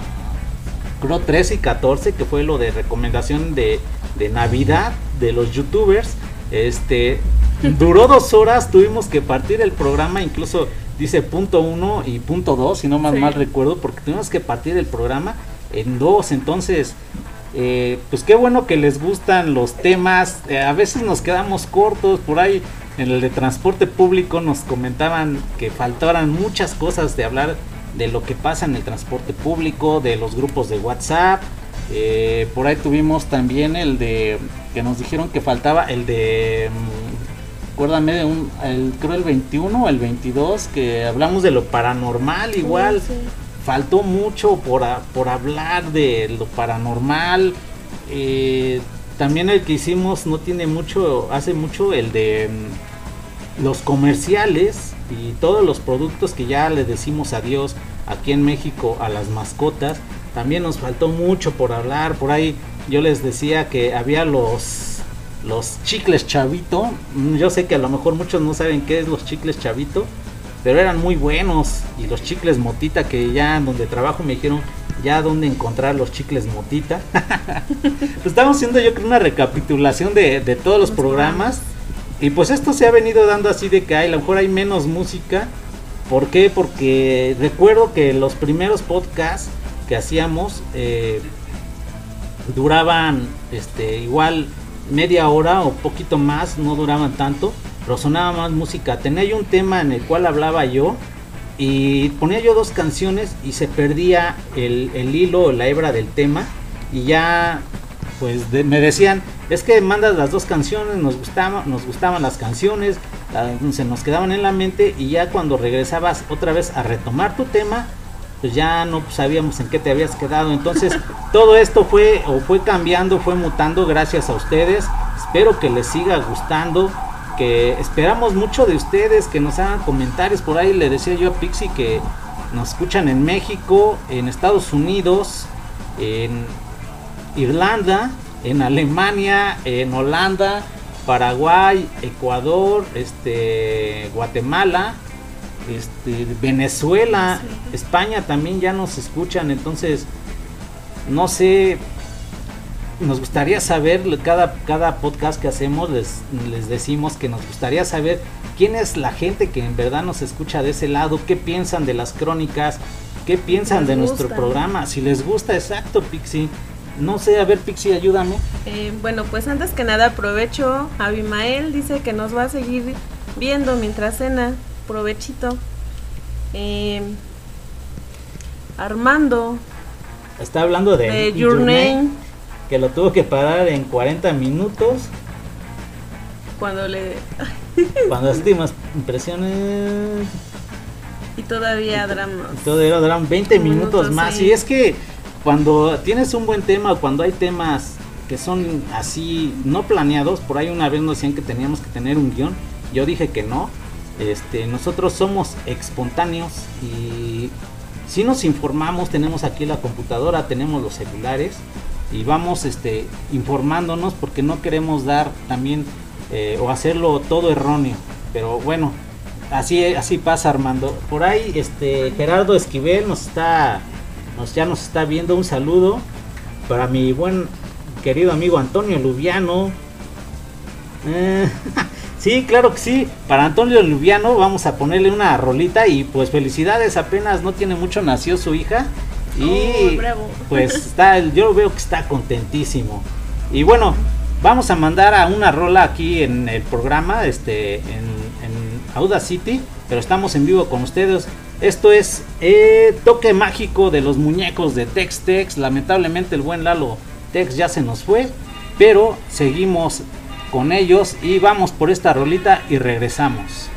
Speaker 1: creo 13 y 14 que fue lo de recomendación de, de navidad de los youtubers este duró dos horas tuvimos que partir el programa incluso dice punto uno y punto dos si no más mal recuerdo porque tuvimos que partir el programa en dos entonces eh, pues qué bueno que les gustan los temas. Eh, a veces nos quedamos cortos por ahí. En el de transporte público nos comentaban que faltaban muchas cosas de hablar de lo que pasa en el transporte público, de los grupos de WhatsApp. Eh, por ahí tuvimos también el de que nos dijeron que faltaba el de mm, acuérdame de un el, creo el 21 o el 22 que hablamos de lo paranormal igual faltó mucho por, por hablar de lo paranormal. Eh, también el que hicimos no tiene mucho, hace mucho el de mm, los comerciales y todos los productos que ya le decimos adiós aquí en México a las mascotas. también nos faltó mucho por hablar. Por ahí yo les decía que había los los chicles chavito. Mm, yo sé que a lo mejor muchos no saben qué es los chicles chavito, pero eran muy buenos. Y los chicles motita que ya en donde trabajo me dijeron ya dónde encontrar los chicles motita. pues estamos haciendo yo creo una recapitulación de, de todos los programas. Y pues esto se ha venido dando así de que a lo mejor hay menos música. ¿Por qué? Porque recuerdo que los primeros podcasts que hacíamos eh, duraban este igual media hora o poquito más, no duraban tanto, pero sonaba más música. Tenía yo un tema en el cual hablaba yo y ponía yo dos canciones y se perdía el, el hilo, la hebra del tema y ya pues me decían, es que mandas las dos canciones, nos gustaban, nos gustaban las canciones, se nos quedaban en la mente y ya cuando regresabas otra vez a retomar tu tema, pues ya no sabíamos en qué te habías quedado. Entonces, todo esto fue o fue cambiando, fue mutando gracias a ustedes. Espero que les siga gustando, que esperamos mucho de ustedes, que nos hagan comentarios. Por ahí le decía yo a Pixie que nos escuchan en México, en Estados Unidos, en Irlanda, en Alemania, en Holanda, Paraguay, Ecuador, este, Guatemala, este, Venezuela, España también ya nos escuchan, entonces no sé, nos gustaría saber, cada, cada podcast que hacemos les, les decimos que nos gustaría saber quién es la gente que en verdad nos escucha de ese lado, qué piensan de las crónicas, qué piensan de nuestro programa, si les gusta, exacto, Pixie. No sé, a ver, Pixie, ayúdame.
Speaker 2: Eh, bueno, pues antes que nada aprovecho. Abimael dice que nos va a seguir viendo mientras cena provechito. Eh, Armando.
Speaker 1: Está hablando de,
Speaker 2: Your, Name,
Speaker 1: Que lo tuvo que parar en 40 minutos.
Speaker 2: Cuando le.
Speaker 1: cuando estimas impresiones.
Speaker 2: Y todavía drama.
Speaker 1: Todavía drama 20 minutos, más. Y es que cuando tienes un buen tema, cuando hay temas que son así no planeados, por ahí una vez nos decían que teníamos que tener un guion. Yo dije que no, este, nosotros somos espontáneos y si nos informamos, tenemos aquí la computadora, tenemos los celulares y vamos este, informándonos porque no queremos dar también eh, o hacerlo todo erróneo. Pero bueno, así, así pasa Armando. Por ahí este, Gerardo Esquivel nos está, nos, ya nos está viendo. Un saludo para mi buen querido amigo Antonio Lubiano. Eh, Sí, claro que sí. Para Antonio Lubiano vamos a ponerle una rolita y pues felicidades, apenas no tiene mucho nació su hija y pues está, yo veo que está contentísimo. Y bueno, vamos a mandar a una rola aquí en el programa, este, en, en Auda City, pero estamos en vivo con ustedes. Esto es eh, Toque Mágico de los Muñecos de Tex Tex. Lamentablemente el buen Lalo Tex ya se nos fue, pero seguimos con ellos y vamos por esta rolita y regresamos.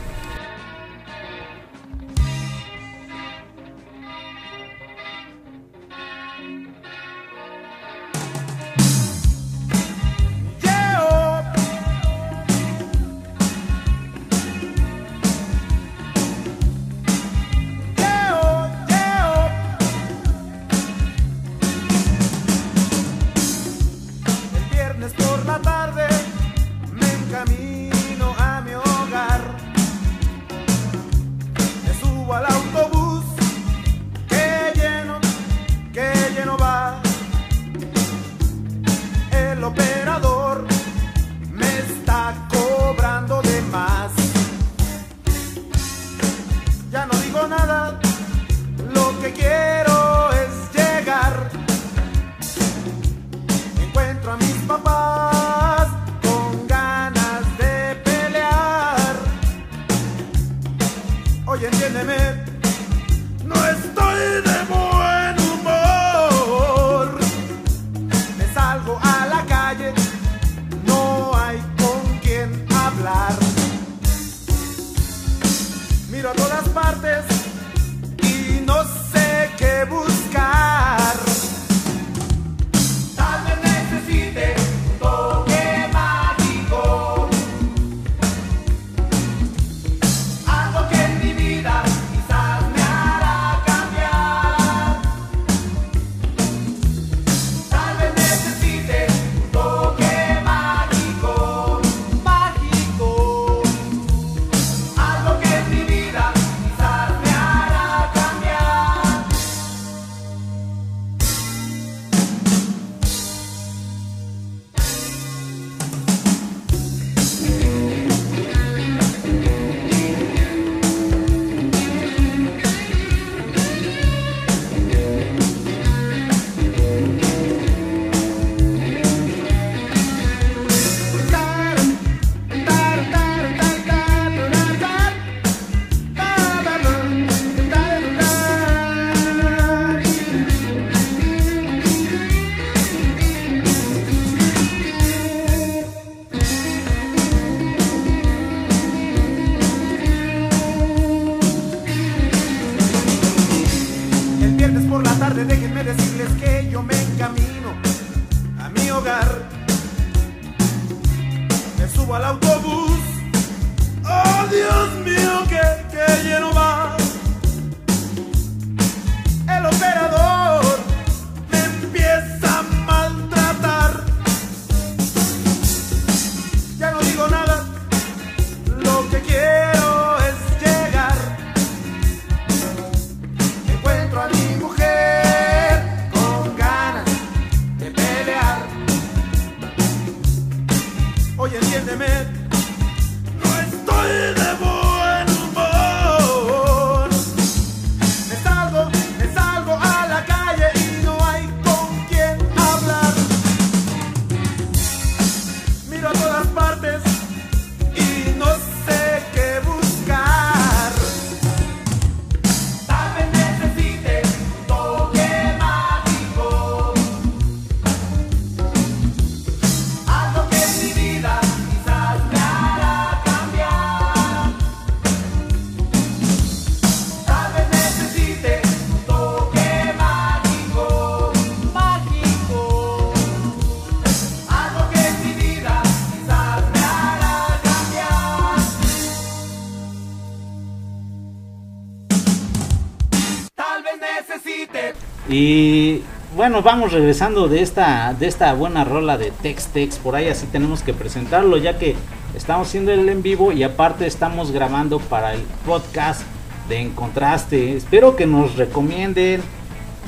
Speaker 1: Bueno, vamos regresando de esta, de esta buena rola de Tex Tex. Por ahí así tenemos que presentarlo ya que estamos haciendo el en vivo y aparte estamos grabando para el podcast de En Contraste. Espero que nos recomienden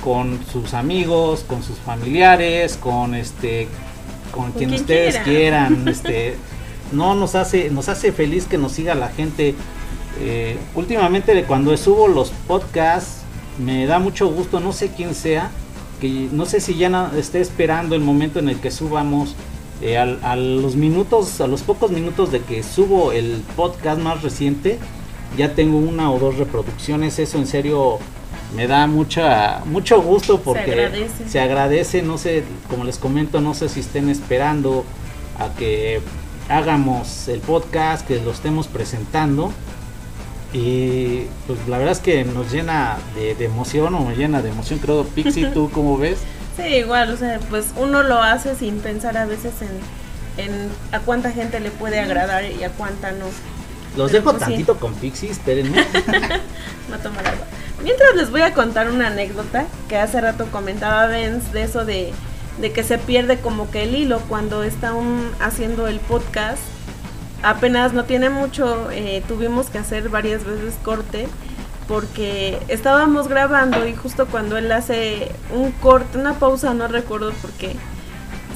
Speaker 1: con sus amigos, con sus familiares, con este con, quien,
Speaker 2: quien
Speaker 1: ustedes
Speaker 2: quiera.
Speaker 1: quieran. Este, no nos hace, nos hace feliz que nos siga la gente. Eh, últimamente de cuando subo los podcasts me da mucho gusto, no sé quién sea, que no sé si ya na- esté esperando el momento en el que subamos eh, al- a, los minutos, a los pocos minutos de que subo el podcast más reciente, ya tengo una o dos reproducciones, eso en serio me da mucha mucho gusto porque
Speaker 2: agradece.
Speaker 1: se agradece, no sé, como les comento, no sé si estén esperando a que hagamos el podcast, que lo estemos presentando. Y pues la verdad es que nos llena de, de emoción o me llena de emoción, creo. Pixie, ¿tú cómo ves?
Speaker 2: Sí, igual, o sea, pues uno lo hace sin pensar a veces en, en a cuánta gente le puede agradar y a cuánta no.
Speaker 1: Los
Speaker 2: Pero
Speaker 1: dejo
Speaker 2: pues sí.
Speaker 1: tantito con Pixie, espérenme.
Speaker 2: No tomar agua. Mientras les voy a contar una anécdota que hace rato comentaba Benz de eso de, de que se pierde como que el hilo cuando está un- haciendo el podcast. Apenas no tiene mucho, eh, tuvimos que hacer varias veces corte porque estábamos grabando y justo cuando él hace un corte, una pausa, no recuerdo por qué,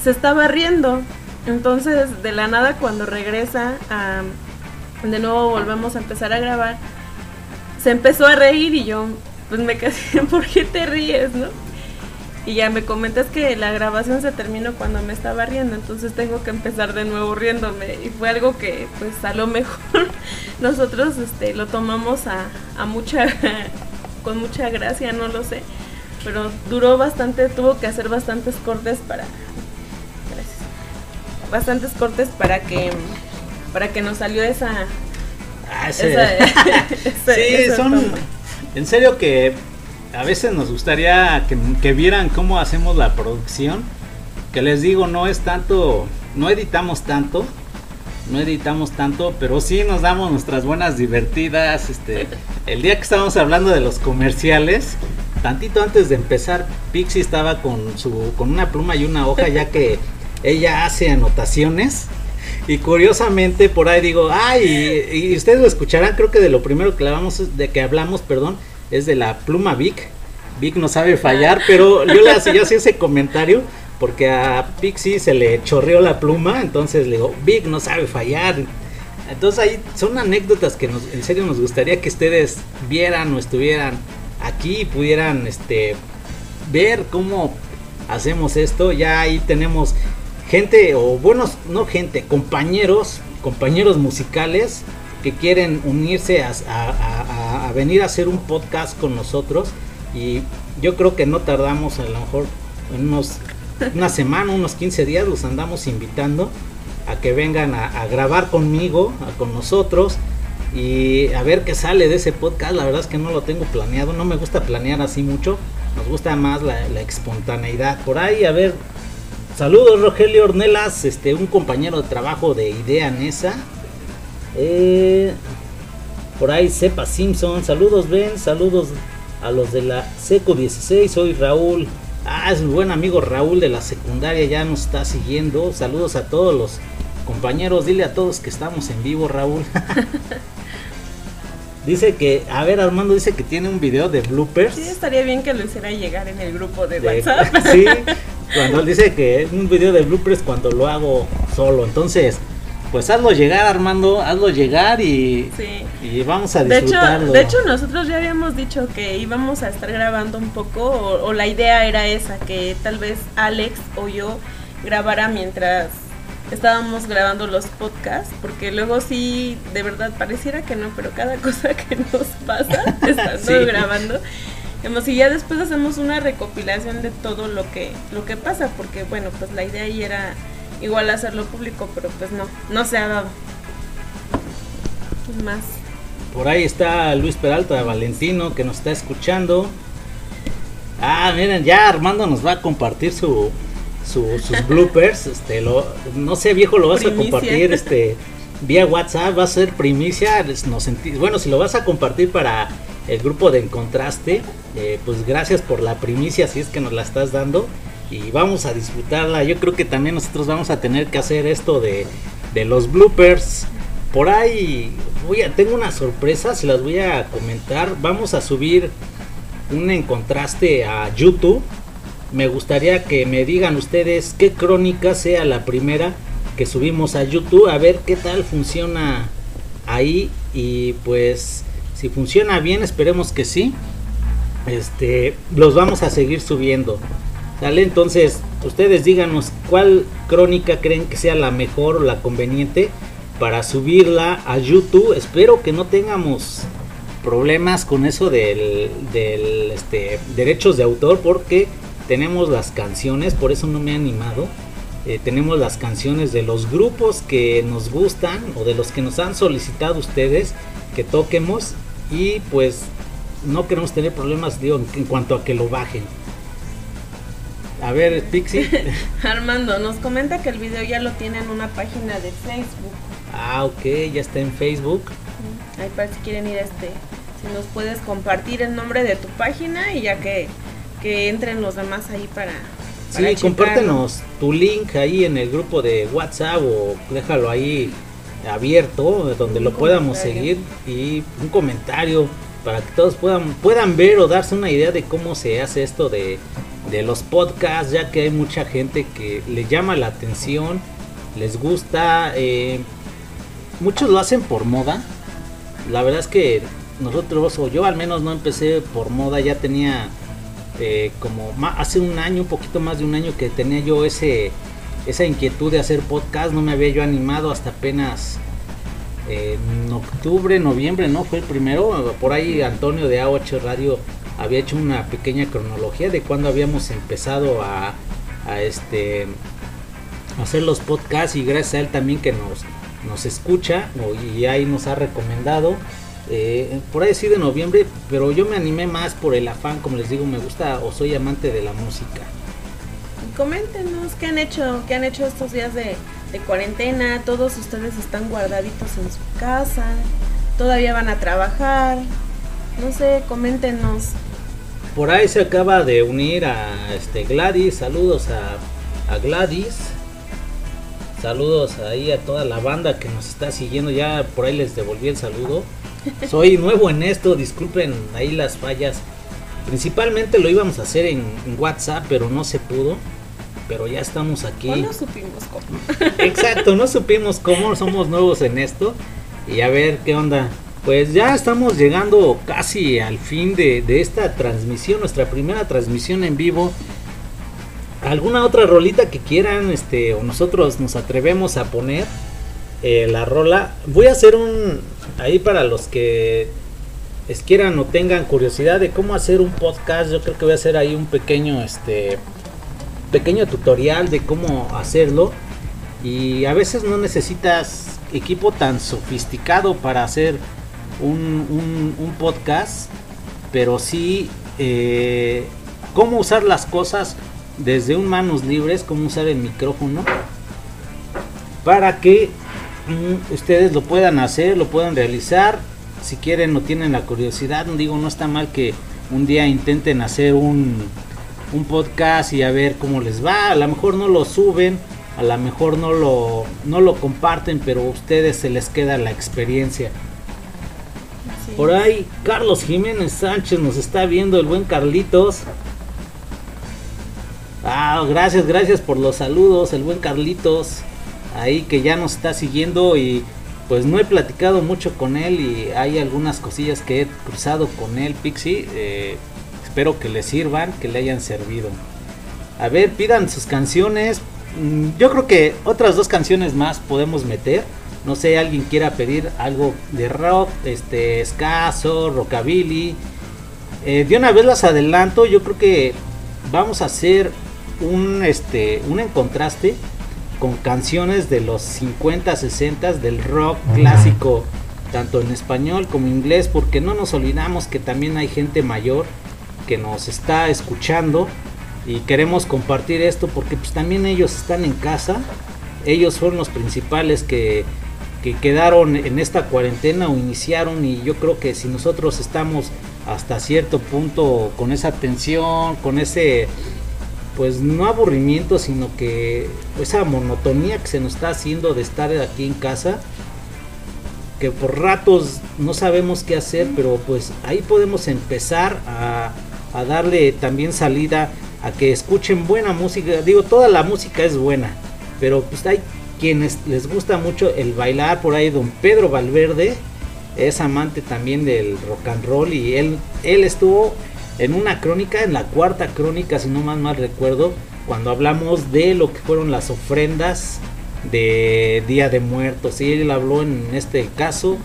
Speaker 2: se estaba riendo. Entonces, de la nada, cuando regresa, de nuevo volvemos a empezar a grabar, se empezó a reír y yo, pues me quedé, ¿por qué te ríes, no? Y ya me comentas que la grabación se terminó cuando me estaba riendo, entonces tengo que empezar de nuevo riéndome. Y fue algo que, pues a lo mejor nosotros este, lo tomamos a, a mucha, con mucha gracia, no lo sé. Pero duró bastante, tuvo que hacer bastantes cortes para. Gracias. Bastantes cortes para que, para que nos salió esa.
Speaker 1: Ah, ese-
Speaker 2: esa, esa-
Speaker 1: sí,
Speaker 2: esa
Speaker 1: son.
Speaker 2: toma.
Speaker 1: En serio que a veces nos gustaría que, que vieran cómo hacemos la producción. Que les digo, no es tanto. No editamos tanto. No editamos tanto, pero sí nos damos nuestras buenas divertidas. Este, el día que estábamos hablando de los comerciales, tantito antes de empezar, Pixie estaba con su con una pluma y una hoja, ya que ella hace anotaciones. Y curiosamente por ahí digo, ay, y, y ustedes lo escucharán, creo que de lo primero que hablamos, de que hablamos, perdón, es de la pluma Vic. Vic no sabe fallar, pero yo le hacía, ese comentario porque a Pixie se le chorreó la pluma, entonces le digo, Vic no sabe fallar. Entonces ahí son anécdotas que nos, en serio nos gustaría que ustedes vieran o estuvieran aquí y pudieran este ver cómo hacemos esto. Ya ahí tenemos gente o buenos, no gente, compañeros, compañeros musicales que quieren unirse a, a- a- venir a hacer un podcast con nosotros y yo creo que no tardamos a lo mejor en unos una semana, unos 15 días los andamos invitando a que vengan a, grabar conmigo, con nosotros y a ver qué sale de ese podcast. La verdad es que no lo tengo planeado, no me gusta planear así mucho nos gusta más la, la espontaneidad. Por ahí, a ver, saludos Rogelio Ornelas, este, un compañero de trabajo de Idea Nesa. Eh, por ahí Sepa Simpson, saludos Ben, saludos a los de la Seco 16, soy Raúl. Ah, es mi buen amigo Raúl de la secundaria, ya nos está siguiendo. Saludos a todos los compañeros, dile a todos que estamos en vivo, Raúl. dice que, a ver, Armando dice que tiene un video de bloopers.
Speaker 2: Sí, estaría bien que lo hiciera llegar en el grupo de,
Speaker 1: de-
Speaker 2: WhatsApp.
Speaker 1: sí, cuando él dice que es un video de bloopers cuando lo hago solo. Entonces, pues hazlo llegar, Armando, hazlo llegar y,
Speaker 2: Sí.
Speaker 1: y vamos a
Speaker 2: De hecho,
Speaker 1: disfrutarlo.
Speaker 2: de hecho, nosotros ya habíamos dicho que íbamos a estar grabando un poco, o, o la idea era esa, que tal vez Alex o yo grabara mientras estábamos grabando los podcasts, porque luego sí, de verdad, pareciera que no, pero cada cosa que nos pasa estando
Speaker 1: Sí.
Speaker 2: grabando, y ya después hacemos una recopilación de todo lo que, lo que pasa, porque bueno, pues la idea ahí era igual hacerlo público, pero pues no, no se ha dado. ¿Qué más?
Speaker 1: Por ahí está Luis Peralta Valentino que nos está escuchando. Ah, miren, ya Armando nos va a compartir su, su- sus bloopers. Este, lo, no sé, viejo, lo vas
Speaker 2: Primicia.
Speaker 1: a compartir este vía WhatsApp, va a ser primicia. Nos bueno, si lo vas a compartir para el grupo de Encontraste, eh, pues gracias por la primicia, si es que nos la estás dando. Y vamos a disfrutarla. Yo creo que también nosotros vamos a tener que hacer esto de, de los bloopers. Por ahí voy a, tengo una sorpresa, se las voy a comentar. Vamos a subir un en contraste a YouTube. Me gustaría que me digan ustedes qué crónica sea la primera que subimos a YouTube, a ver qué tal funciona ahí y pues si funciona bien, esperemos que sí. Este, los vamos a seguir subiendo. ¿Sale? Entonces, ustedes díganos cuál crónica creen que sea la mejor o la conveniente para subirla a YouTube. Espero que no tengamos problemas con eso del, del este, derechos de autor porque tenemos las canciones, por eso no me he animado. Eh, tenemos las canciones de los grupos que nos gustan o de los que nos han solicitado ustedes que toquemos y pues no queremos tener problemas digo, en cuanto a que lo bajen. A ver, Pixie.
Speaker 2: Armando nos comenta que el video ya lo tiene en una página de Facebook.
Speaker 1: ah, ok, ya está en Facebook.
Speaker 2: Ahí para si quieren ir a este, si nos puedes compartir el nombre de tu página y ya que, que entren los demás ahí para...
Speaker 1: Sí,
Speaker 2: para checarlo.
Speaker 1: compártenos tu link ahí en el grupo de WhatsApp o déjalo ahí abierto donde
Speaker 2: Un
Speaker 1: lo podamos
Speaker 2: comentario.
Speaker 1: seguir y un comentario para que todos puedan puedan ver o darse una idea de cómo se hace esto de, de los podcasts ya que hay mucha gente que le llama la atención les gusta eh, muchos lo hacen por moda la verdad es que nosotros o yo al menos no empecé por moda ya tenía eh, como hace un año, un poquito más de un año que tenía yo ese esa inquietud de hacer podcast, no me había yo animado hasta apenas eh, en octubre, noviembre, ¿no? Fue el primero, por ahí Antonio de A8 Radio había hecho una pequeña cronología de cuando habíamos empezado a, este hacer los podcasts y gracias a él también que nos, nos escucha y ahí nos ha recomendado eh, por ahí sí de noviembre, pero yo me animé más por el afán, como les digo, me gusta o soy amante de la música.
Speaker 2: Coméntenos qué han hecho, qué han hecho estos días de, de cuarentena. Todos ustedes están guardaditos en su casa, todavía van a trabajar. No sé, coméntenos.
Speaker 1: Por ahí se acaba de unir a este Gladys, saludos a, a Gladys. Saludos ahí a toda la banda que nos está siguiendo. Ya por ahí les devolví el saludo. Soy nuevo en esto, disculpen ahí las fallas. Principalmente lo íbamos a hacer en, en WhatsApp, pero no se pudo. Pero ya estamos aquí.
Speaker 2: ¿Cuándo supimos cómo?
Speaker 1: Exacto, no supimos cómo somos nuevos en esto. Y a ver qué onda. Pues ya estamos llegando casi al fin de, de esta transmisión, nuestra primera transmisión en vivo. ¿Alguna otra rolita que quieran? Este, o nosotros nos atrevemos a poner eh, la rola. Voy a hacer un. Ahí para los que quieran o tengan curiosidad de cómo hacer un podcast. Yo creo que voy a hacer ahí un pequeño este pequeño tutorial de cómo hacerlo y a veces no necesitas equipo tan sofisticado para hacer un, un- podcast pero sí eh, cómo usar las cosas desde un manos libres, cómo usar el micrófono para que mm, ustedes lo puedan hacer, lo puedan realizar. Si quieren o tienen la curiosidad, digo, no está mal que un día intenten hacer un, un podcast y a ver cómo les va. A lo mejor no lo suben, a lo mejor no lo, no lo comparten, pero a ustedes se les queda la experiencia. Por ahí, Carlos Jiménez Sánchez nos está viendo, el buen Carlitos. Ah, gracias, gracias por los saludos, el buen Carlitos. Ahí que ya nos está siguiendo y pues no he platicado mucho con él y hay algunas cosillas que he cruzado con él, Pixie. eh, espero que le sirvan, que le hayan servido. A ver, pidan sus canciones. Mm, Yo creo que otras dos canciones más podemos meter. No sé, alguien quiera pedir algo de rock, este, escaso, rockabilly. Eh, de una vez las adelanto, yo creo que vamos a hacer un, este, un en contraste con canciones de los 50, 60 del rock clásico, tanto en español como en inglés, porque no nos olvidamos que también hay gente mayor que nos está escuchando y queremos compartir esto porque pues también ellos están en casa, ellos fueron los principales que, que quedaron en esta cuarentena o iniciaron y yo creo que si nosotros estamos hasta cierto punto con esa tensión, con ese pues no aburrimiento, sino que esa monotonía que se nos está haciendo de estar aquí en casa, que por ratos no sabemos qué hacer, pero pues ahí podemos empezar a, a darle también salida a que escuchen buena música. Digo, toda la música es buena, pero pues hay quienes les gusta mucho el bailar, por ahí don Pedro Valverde es amante también del rock and roll y él, él estuvo en una crónica, en la cuarta crónica, si no más mal recuerdo, cuando hablamos de lo que fueron las ofrendas de Día de Muertos. Y él habló en este caso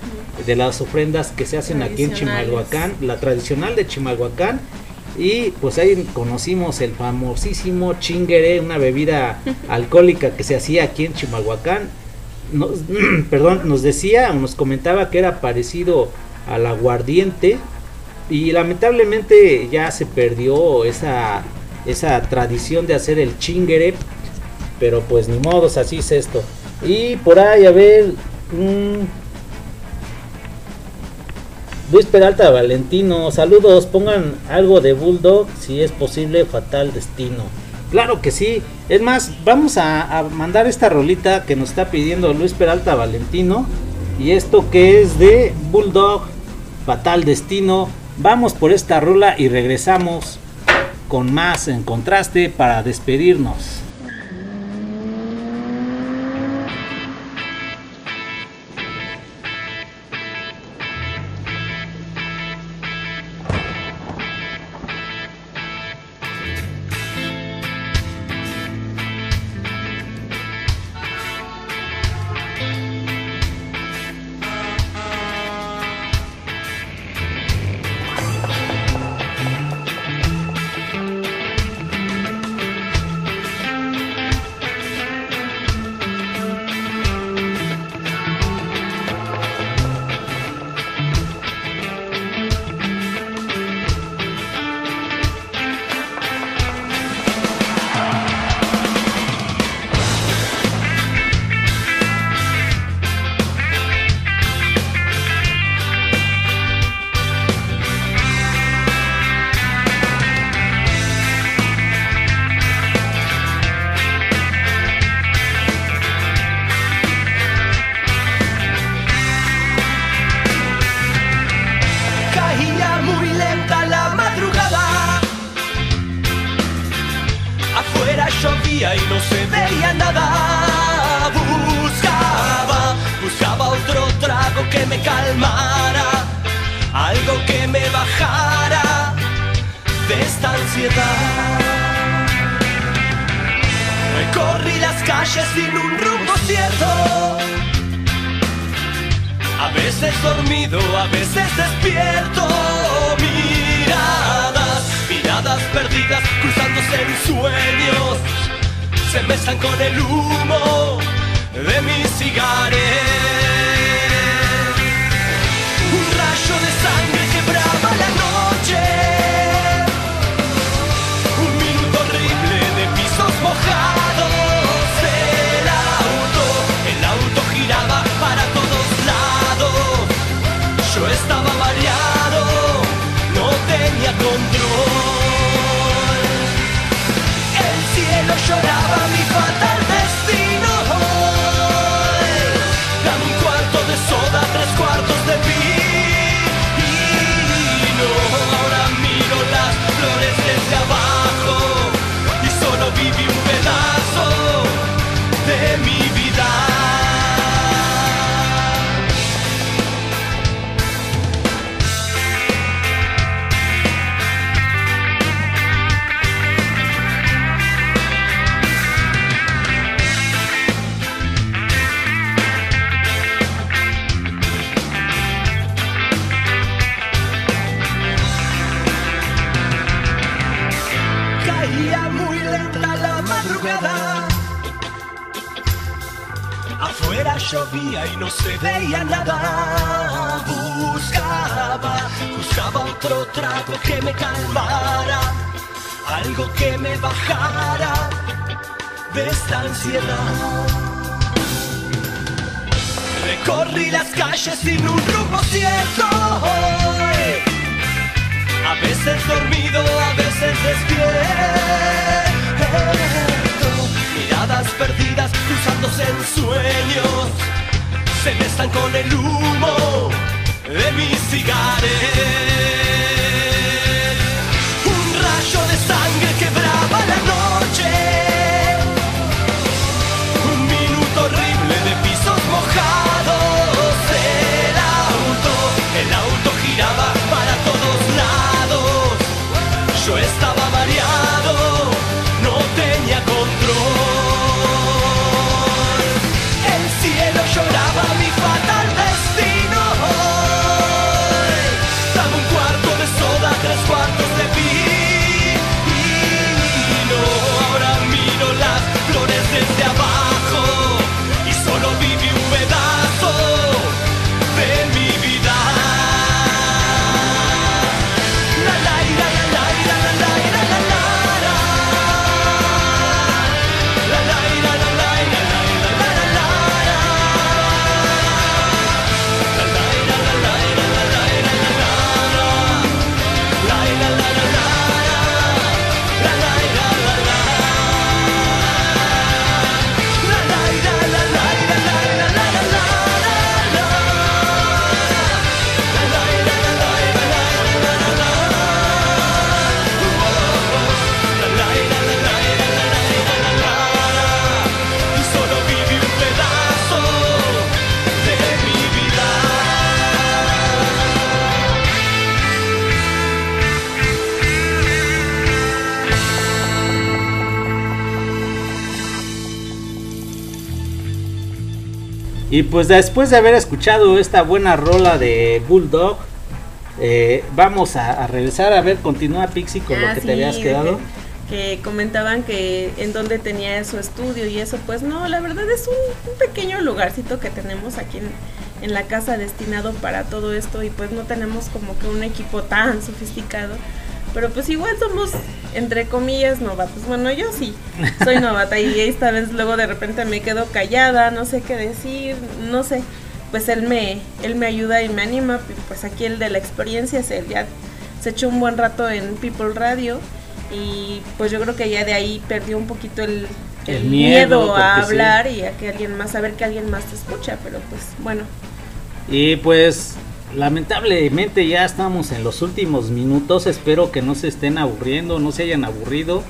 Speaker 1: de las ofrendas que se hacen aquí en. Chimalhuacán, la tradicional de Chimalhuacán. Y pues ahí conocimos el famosísimo chingere, una bebida alcohólica que se hacía aquí en Chimalhuacán. Nos, perdón, nos decía, nos comentaba que era parecido al aguardiente, y lamentablemente ya se perdió esa, esa tradición de hacer el chingere. Pero pues ni modos, así es esto. Y por ahí, a ver. Luis Peralta Valentino, saludos, pongan algo de Bulldog, si es posible, Fatal Destino. Claro que sí, es más, vamos a, mandar esta rolita que nos está pidiendo Luis Peralta Valentino. Y esto que es de Bulldog, Fatal Destino. Vamos por esta rola y regresamos con más en contraste para despedirnos.
Speaker 5: Ansiedad. Recorrí las calles sin un rumbo cierto. A veces dormido, a veces despierto. Miradas perdidas cruzándose en sueños. Se mezclan con el humo de mis cigarettes. Un rayo de sangre quebraba la noche. God. Y
Speaker 1: pues después de haber escuchado esta buena rola de Bulldog, eh, vamos a, a regresar a ver, continúa Pixie con
Speaker 2: Ah,
Speaker 1: lo que
Speaker 2: sí,
Speaker 1: te habías quedado.
Speaker 2: Que, que comentaban que en donde tenía su estudio y eso, pues no, la verdad es un, un pequeño lugarcito que tenemos aquí en, en la casa destinado para todo esto y pues no tenemos como que un equipo tan sofisticado. Pero pues igual somos, entre comillas, novatos. Bueno, yo sí, soy novata y esta vez luego de repente me quedo callada, no sé qué decir, no sé. Pues él me, él me ayuda y me anima, pues aquí el de la experiencia es él, ya se echó un buen rato en People Radio y pues yo creo que ya de ahí perdió un poquito el,
Speaker 1: El
Speaker 2: el
Speaker 1: miedo,
Speaker 2: miedo, a
Speaker 1: sí.
Speaker 2: hablar y a que alguien más, a ver que alguien más te escucha, pero pues bueno.
Speaker 1: Y pues lamentablemente ya estamos en los últimos minutos. Espero que no se estén aburriendo, no se hayan aburrido.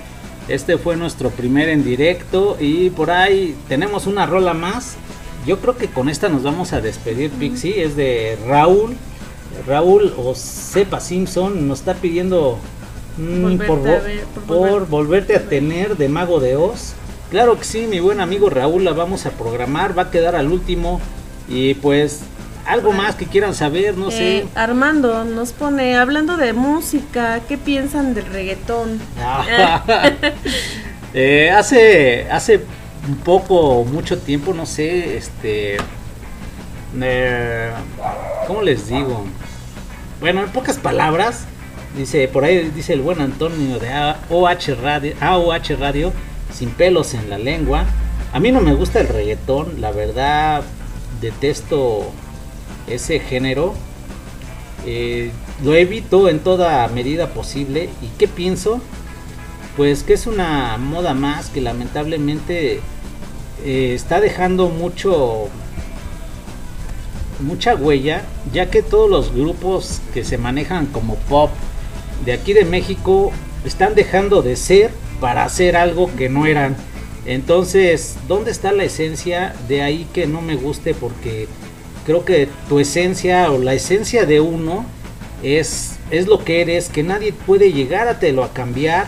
Speaker 1: Este fue nuestro primer en directo y por ahí tenemos una rola más. Yo creo que con esta nos vamos a despedir, Pixie. Es de Raúl. Raúl o Sepa Simpson nos está pidiendo mm,
Speaker 2: Volverte
Speaker 1: por,
Speaker 2: a
Speaker 1: vo-
Speaker 2: ver, por
Speaker 1: por
Speaker 2: volver-
Speaker 1: volverte a tener de Mago de Oz. Claro que sí, mi buen amigo Raúl, la vamos a programar, va a quedar al último. Y pues algo más que quieran saber, no sé.
Speaker 2: Eh, Armando nos pone, hablando de música, ¿qué piensan del reggaetón?
Speaker 1: Eh, hace hace un poco, mucho tiempo, no sé, este, eh, ¿cómo les digo? Bueno, en pocas palabras, dice por ahí dice el buen Antonio de AOH Radio, AOH Radio, sin pelos en la lengua. A mí no me gusta el reggaetón, la verdad detesto ese género. Eh, lo evito en toda medida posible. ¿Y qué pienso? Pues que es una moda más que lamentablemente eh, está dejando mucho mucha huella, ya que todos los grupos que se manejan como pop de aquí de México están dejando de ser para hacer algo que no eran. Entonces, ¿dónde está la esencia? De ahí que no me guste porque creo que tu esencia o la esencia de uno es, es lo que eres, que nadie puede llegar a te a cambiar.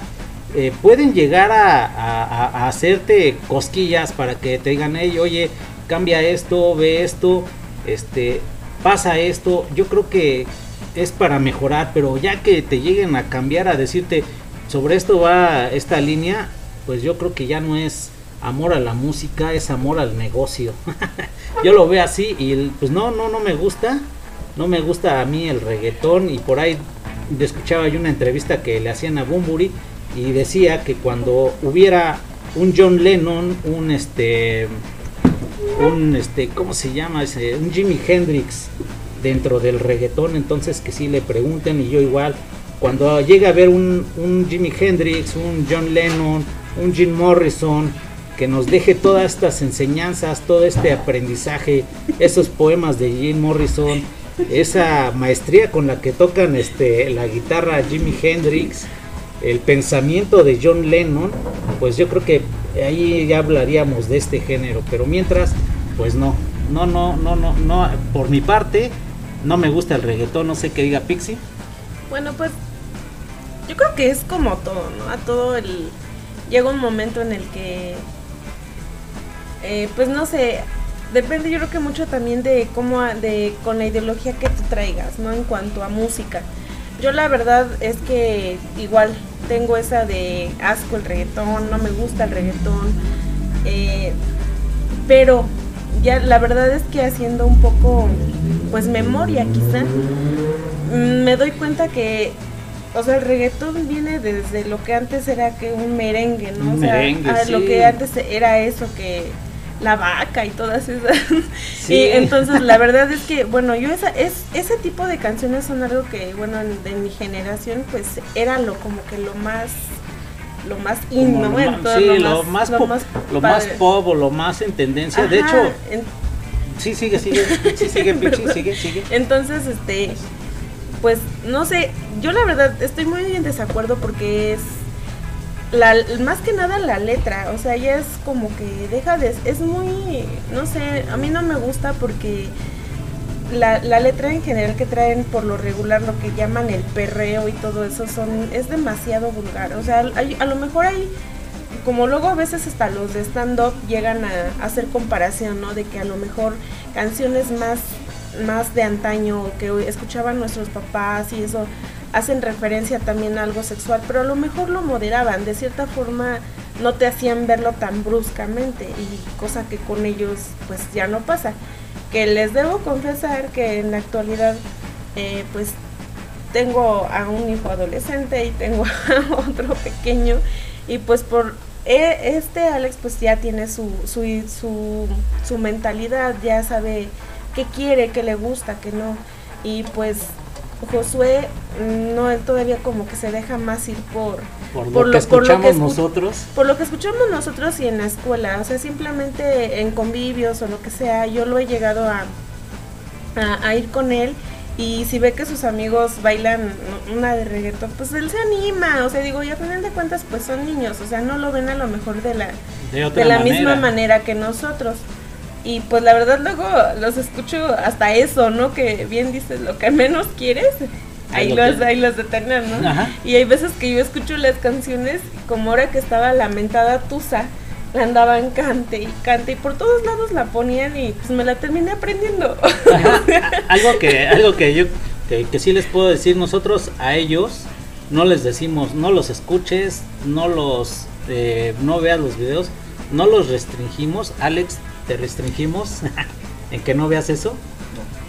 Speaker 1: Eh, pueden llegar a- a- a hacerte cosquillas para que te digan, hey, oye, cambia esto, ve esto, este, pasa esto. Yo creo que es para mejorar, pero ya que te lleguen a cambiar, a decirte, sobre esto va esta línea, pues yo creo que ya no es amor a la música es amor al negocio. Yo lo veo así y pues no, no, no me gusta. No me gusta a mí el reggaetón y por ahí escuchaba yo una entrevista que le hacían a Bumburi y decía que cuando hubiera un John Lennon, un este un este cómo se llama un Jimi Hendrix dentro del reggaetón entonces que sí le pregunten y yo igual cuando llegue a ver un Jimi Hendrix un John Lennon un Jim Morrison que nos deje todas estas enseñanzas todo este aprendizaje esos poemas de Jim Morrison esa maestría con la que tocan este la guitarra Jimi Hendrix el pensamiento de John Lennon, pues yo creo que ahí ya hablaríamos de este género, pero mientras, pues no, no, no, no, no, no, por mi parte, no me gusta el reggaetón, no sé qué diga Pixie.
Speaker 2: Bueno, pues yo creo que es como todo, ¿no? A todo el... Llega un momento en el que... eh, pues no sé, depende yo creo que mucho también de cómo, de con la ideología que tú traigas, ¿no? En cuanto a música. Yo la verdad es que igual tengo esa de asco el reggaetón, no me gusta el reggaetón, eh, pero ya la verdad es que haciendo un poco, pues memoria quizá, mm, me doy cuenta que, o sea, el reggaetón viene desde lo que antes era que un merengue, ¿no? O sea,
Speaker 1: merengue,
Speaker 2: a lo
Speaker 1: sí.
Speaker 2: que antes era eso que la vaca y todas esas.
Speaker 1: Sí.
Speaker 2: Y entonces la verdad es que, bueno, yo esa, es, ese tipo de canciones son algo que, bueno, en- de mi generación, pues era lo como que lo más, lo más in, ¿no?
Speaker 1: lo
Speaker 2: En
Speaker 1: ma-
Speaker 2: todo
Speaker 1: sí,
Speaker 2: lo
Speaker 1: lo
Speaker 2: más, lo
Speaker 1: pop,
Speaker 2: más
Speaker 1: lo más pop o lo más en tendencia. de hecho,
Speaker 2: en-
Speaker 1: sí, sigue, sigue, sí, sigue, sigue, sigue.
Speaker 2: Entonces, este, pues no sé, yo la verdad estoy muy en desacuerdo porque es la más que nada la letra, o sea, ya es como que deja de es muy no sé, a mí no me gusta porque la, la letra en general que traen por lo regular lo que llaman el perreo y todo eso son es demasiado vulgar, o sea, hay- a lo mejor hay como luego a veces hasta los de stand-up llegan a hacer comparación, ¿no? De que a lo mejor canciones más, más de antaño que escuchaban nuestros papás y eso hacen referencia también a algo sexual, pero a lo mejor lo moderaban, de cierta forma no te hacían verlo tan bruscamente y cosa que con ellos pues ya no pasa. Que les debo confesar que en la actualidad eh, pues tengo a un hijo adolescente y tengo a otro pequeño y pues por e- este Alex pues ya tiene su, su, su mentalidad, ya sabe qué quiere, qué le gusta, qué no. Y pues Josué mm, no él todavía como que se deja más ir por,
Speaker 1: Por lo
Speaker 2: por
Speaker 1: que
Speaker 2: lo- por lo
Speaker 1: escuchamos
Speaker 2: que escu-
Speaker 1: nosotros.
Speaker 2: por lo que escuchamos nosotros y en la escuela, o sea, simplemente en convivios o lo que sea, yo lo he llegado a, a, a ir con él y si ve que sus amigos bailan una de reggaetón, pues él se anima, o sea, digo, y a final de cuentas pues son niños, o sea, no lo ven a lo mejor de la,
Speaker 1: De
Speaker 2: la
Speaker 1: manera.
Speaker 2: misma manera que nosotros. Y pues la verdad luego los escucho hasta eso, ¿no? Que bien dices, lo que menos quieres, ahí
Speaker 1: lo
Speaker 2: los,
Speaker 1: que-
Speaker 2: ahí los ¿no?
Speaker 1: Ajá.
Speaker 2: Y hay veces que yo escucho las canciones, como ahora que estaba lamentada Tusa, la andaban cante y cante y por todos lados la ponían y pues me la terminé aprendiendo.
Speaker 1: Ajá. algo que algo que yo que, que sí les puedo decir nosotros a ellos no les decimos no los escuches no los eh, no veas los videos no los restringimos Alex te restringimos en que no veas eso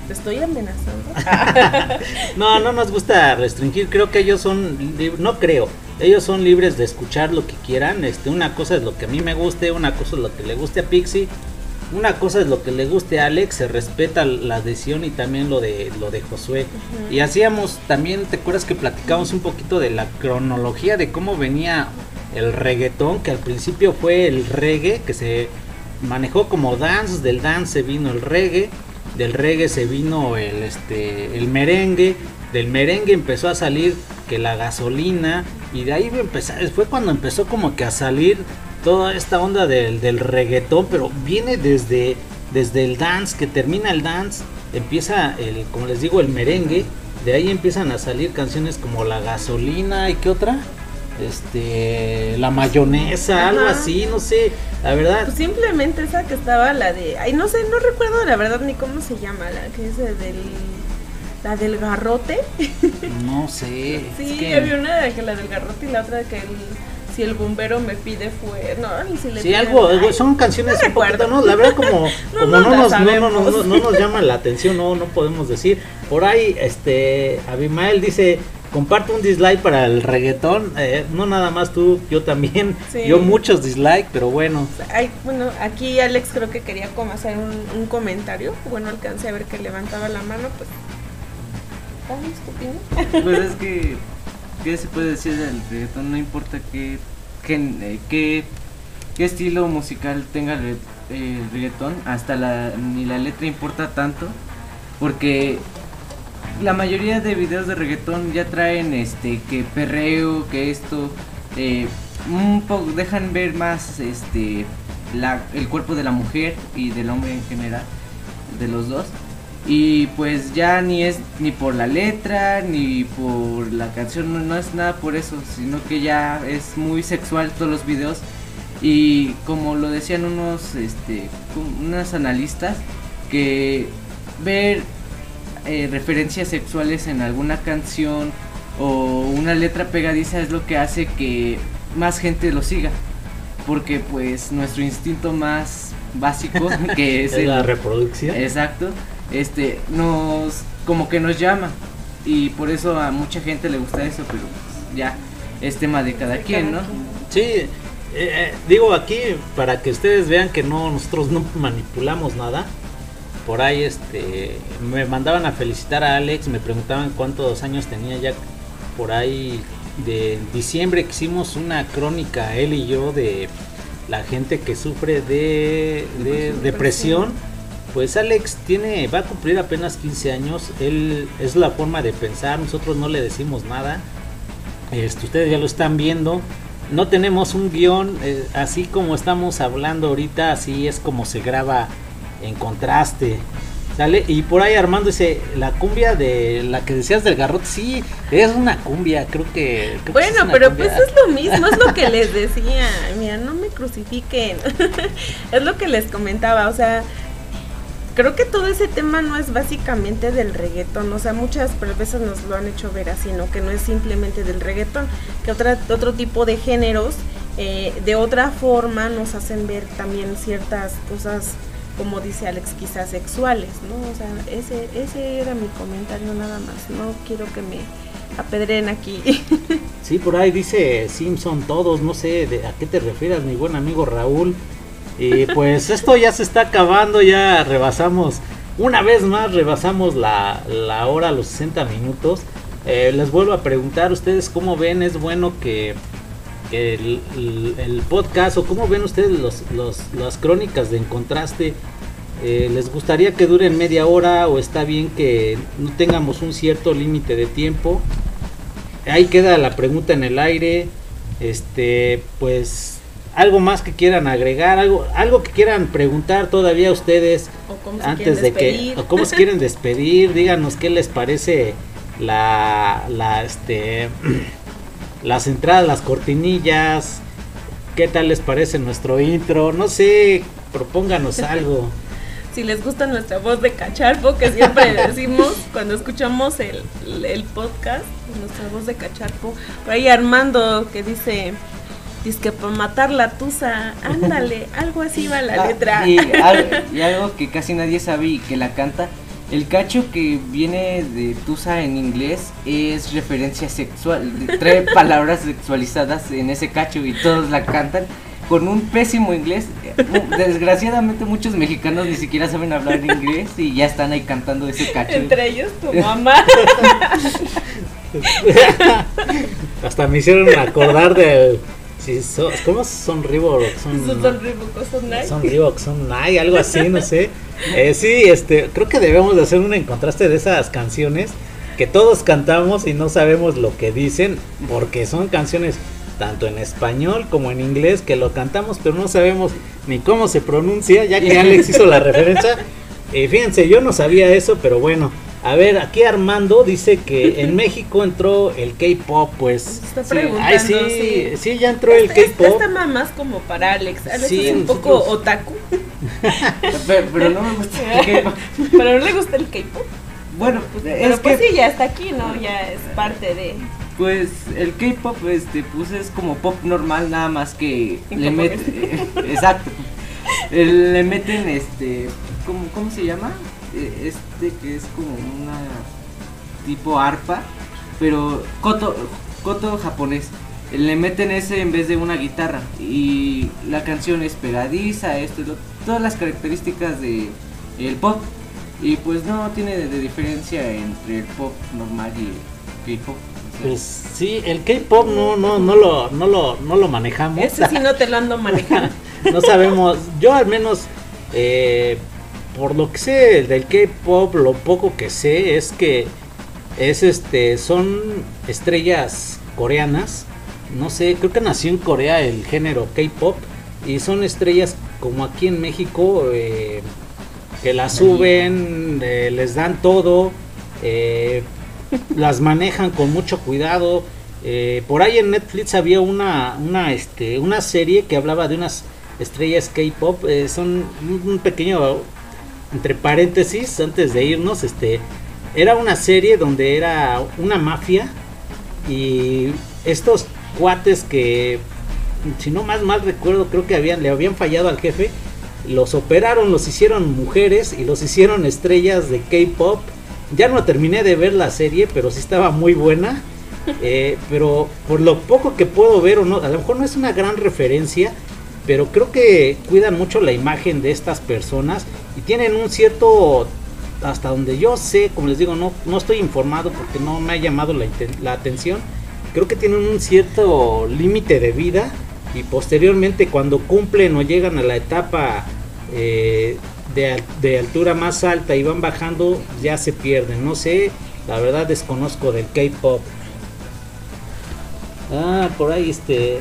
Speaker 2: Te estoy amenazando.
Speaker 1: no no nos gusta restringir creo que ellos son no creo ellos son libres de escuchar lo que quieran este una cosa es lo que a mí me guste una cosa es lo que le guste a Pixie una cosa es lo que le guste a Alex, se respeta la decisión y también lo de lo de Josué. Y hacíamos también, ¿te acuerdas que platicamos un poquito de la cronología de cómo venía el reggaetón, que al principio fue el reggae, que se manejó como dance, del dance se vino el reggae, del reggae se vino el este el merengue, del merengue empezó a salir que la gasolina y de ahí empezó, fue cuando empezó como que a salir toda esta onda del, del reggaetón, pero viene desde, desde el dance, que termina el dance, empieza el, como les digo, el merengue, de ahí empiezan a salir canciones como La gasolina y qué otra, este, la mayonesa, algo así, no sé, la verdad,
Speaker 2: Pues simplemente esa que estaba la de, ay no sé, no recuerdo la verdad ni cómo se llama, la que es de- del la del garrote.
Speaker 1: no sé,
Speaker 2: Sí,
Speaker 1: es que-
Speaker 2: había una de que la del garrote y la otra que el si el bombero me pide fue, no, y si le
Speaker 1: Sí,
Speaker 2: piden-
Speaker 1: algo,
Speaker 2: ay,
Speaker 1: son canciones
Speaker 2: no
Speaker 1: un poquito,
Speaker 2: recuerdo.
Speaker 1: no, la verdad como,
Speaker 2: No,
Speaker 1: como nos, no- no nos llama la atención, no, no podemos decir. Por ahí, este, Abimael dice, comparte un dislike para el reggaetón, eh, no nada más tú, yo también,
Speaker 2: Sí.
Speaker 1: yo muchos dislike, pero bueno,
Speaker 2: Ay, bueno, aquí Alex creo que quería como hacer un, un comentario. Bueno, alcancé a ver que levantaba la mano, pues.
Speaker 6: Pues es que, ¿qué se puede decir del reggaetón? No importa qué, eh, qué, qué estilo musical tenga el, el reggaetón, hasta la, ni la letra importa tanto, porque la mayoría de videos de reggaetón ya traen este que perreo, que esto, eh, un poco dejan ver más este la, el cuerpo de la mujer y del hombre en general, de los dos. Y pues ya ni es ni por la letra, ni por la canción, no, no es nada por eso, sino que ya es muy sexual todos los videos. Y como lo decían unos, este, unos analistas, que ver eh, referencias sexuales en alguna canción o una letra pegadiza es lo que hace que más gente lo siga. Porque pues nuestro instinto más básico, que es el,
Speaker 1: la reproducción.
Speaker 6: Exacto. Este, nos, como que nos llama. Y por eso a mucha gente le gusta eso, pero pues, ya es tema de cada quien, ¿no?
Speaker 1: Sí, eh, eh, digo aquí para que ustedes vean que no nosotros no manipulamos nada. Por ahí este me mandaban a felicitar a Alex, me preguntaban cuántos años tenía ya por ahí de diciembre que hicimos una crónica él y yo de la gente que sufre de, de depresión. Pues Alex tiene va a cumplir apenas 15 años, él es la forma de pensar, nosotros no le decimos nada. Este, ustedes ya lo están viendo. No tenemos un guion, eh, así como estamos hablando ahorita, así es como se graba en contraste. ¿Sale? Y por ahí Armando dice, la cumbia de la que decías del garrote, sí, es una cumbia, creo que... creo
Speaker 2: Bueno, pero
Speaker 1: cumbia.
Speaker 2: pues es lo mismo, es lo que les decía. Mira, no me crucifiquen. es lo que les comentaba, o sea, creo que todo ese tema no es básicamente del reggaetón, o sea, muchas veces nos lo han hecho ver así, ¿no? Que no es simplemente del reggaetón, que otra, otro tipo de géneros eh, de otra forma nos hacen ver también ciertas cosas, como dice Alex, quizás sexuales, ¿no? O sea, ese, ese era mi comentario nada más, no quiero que me apedren aquí.
Speaker 1: Sí, por ahí dice Simpson todos, no sé de a qué te refieres, mi buen amigo Raúl. Y pues esto ya se está acabando, ya rebasamos, una vez más rebasamos la, la hora, los 60 minutos. Eh, les vuelvo a preguntar, ustedes cómo ven, es bueno que el, el- el podcast o cómo ven ustedes los, los- las crónicas de En Contraste. Eh, ¿Les gustaría que duren media hora o está bien que no tengamos un cierto límite de tiempo? ahí queda la pregunta en el aire. Este, pues algo más que quieran agregar, algo algo que quieran preguntar todavía ustedes
Speaker 2: o cómo se
Speaker 1: antes de que o cómo se quieren despedir, díganos qué les parece la la este las entradas, las cortinillas, qué tal les parece nuestro intro, no sé, propónganos algo.
Speaker 2: si les gusta nuestra voz de cacharpo, que siempre decimos cuando escuchamos el, el podcast, nuestra voz de cacharpo. Por ahí Armando que dice, dice que por matar la tusa, ándale, algo así va la
Speaker 6: Ah,
Speaker 2: letra.
Speaker 6: Y, y algo que casi nadie sabe y que la canta. El cacho que viene de Tusa en inglés es referencia sexual. Trae palabras sexualizadas en ese cacho y todos la cantan con un pésimo inglés. Desgraciadamente muchos mexicanos ni siquiera saben hablar inglés y ya están ahí cantando ese cacho.
Speaker 2: Entre ellos tu mamá.
Speaker 1: Hasta me hicieron acordar del si son, ¿cómo son Reebok? Son,
Speaker 2: Son son ribocos, son nice.
Speaker 1: son Reebok, son Nike, algo así, no sé. Eh, sí, este, creo que debemos de hacer un en contraste de esas canciones que todos cantamos y no sabemos lo que dicen porque son canciones tanto en español como en inglés que lo cantamos pero no sabemos ni cómo se pronuncia ya que Alex hizo la referencia. Y fíjense, yo no sabía eso, pero bueno. A ver, aquí Armando dice que en México entró el K-pop, pues.
Speaker 2: Está
Speaker 6: Sí,
Speaker 2: preguntando,
Speaker 1: Ay, sí,
Speaker 2: sí.
Speaker 1: sí, ya entró el
Speaker 2: Este,
Speaker 1: K-pop.
Speaker 2: tema más como para Alex. Alex
Speaker 1: Sí,
Speaker 2: es un
Speaker 1: nosotros-
Speaker 2: poco otaku,
Speaker 6: Pero, pero no me gusta. que-
Speaker 2: pero no le gusta el K-pop.
Speaker 6: bueno, pues
Speaker 2: Pero
Speaker 6: es
Speaker 2: pues
Speaker 6: que
Speaker 2: sí, ya está aquí, ¿no? Ya es parte de...
Speaker 6: Pues el K-pop este pues es como pop normal nada más que le meten exacto. Eh, le meten este ¿cómo, cómo se llama? Este que es como una tipo arpa, pero koto koto japonés. Eh, Le meten ese en vez de una guitarra y la canción es pegadiza, esto lo- todas las características de el pop y pues no tiene de, de diferencia entre el pop normal y el K-pop. o sea,
Speaker 1: Pues sí, el K-pop no, no, no lo, no lo, no lo manejamos.
Speaker 2: Ese sí no te lo ando manejando.
Speaker 1: no sabemos. Yo al menos, eh, por lo que sé del K-pop, lo poco que sé es que es este, son estrellas coreanas. No sé, creo que nació en Corea el género K-pop y son estrellas como aquí en México eh, que las suben, eh, les dan todo, eh, las manejan con mucho cuidado. Por ahí en Netflix había una, una, este, una serie que hablaba de unas estrellas K-pop. son un pequeño, entre paréntesis, antes de irnos, este, era una serie donde era una mafia y estos cuates que, si no más mal recuerdo, creo que habían, le habían fallado al jefe. Los operaron, los hicieron mujeres y los hicieron estrellas de K-pop. Ya no terminé de ver la serie, pero sí estaba muy buena. Eh, pero por lo poco que puedo ver, o no, a lo mejor no es una gran referencia, pero creo que cuidan mucho la imagen de estas personas y tienen un cierto, hasta donde yo sé, como les digo, no, no estoy informado porque no me ha llamado la, la atención. Creo que tienen un cierto límite de vida y posteriormente cuando cumplen o llegan a la etapa eh, de, de altura más alta y van bajando, ya se pierden. No sé, la verdad desconozco del K-pop. Ah, por ahí este.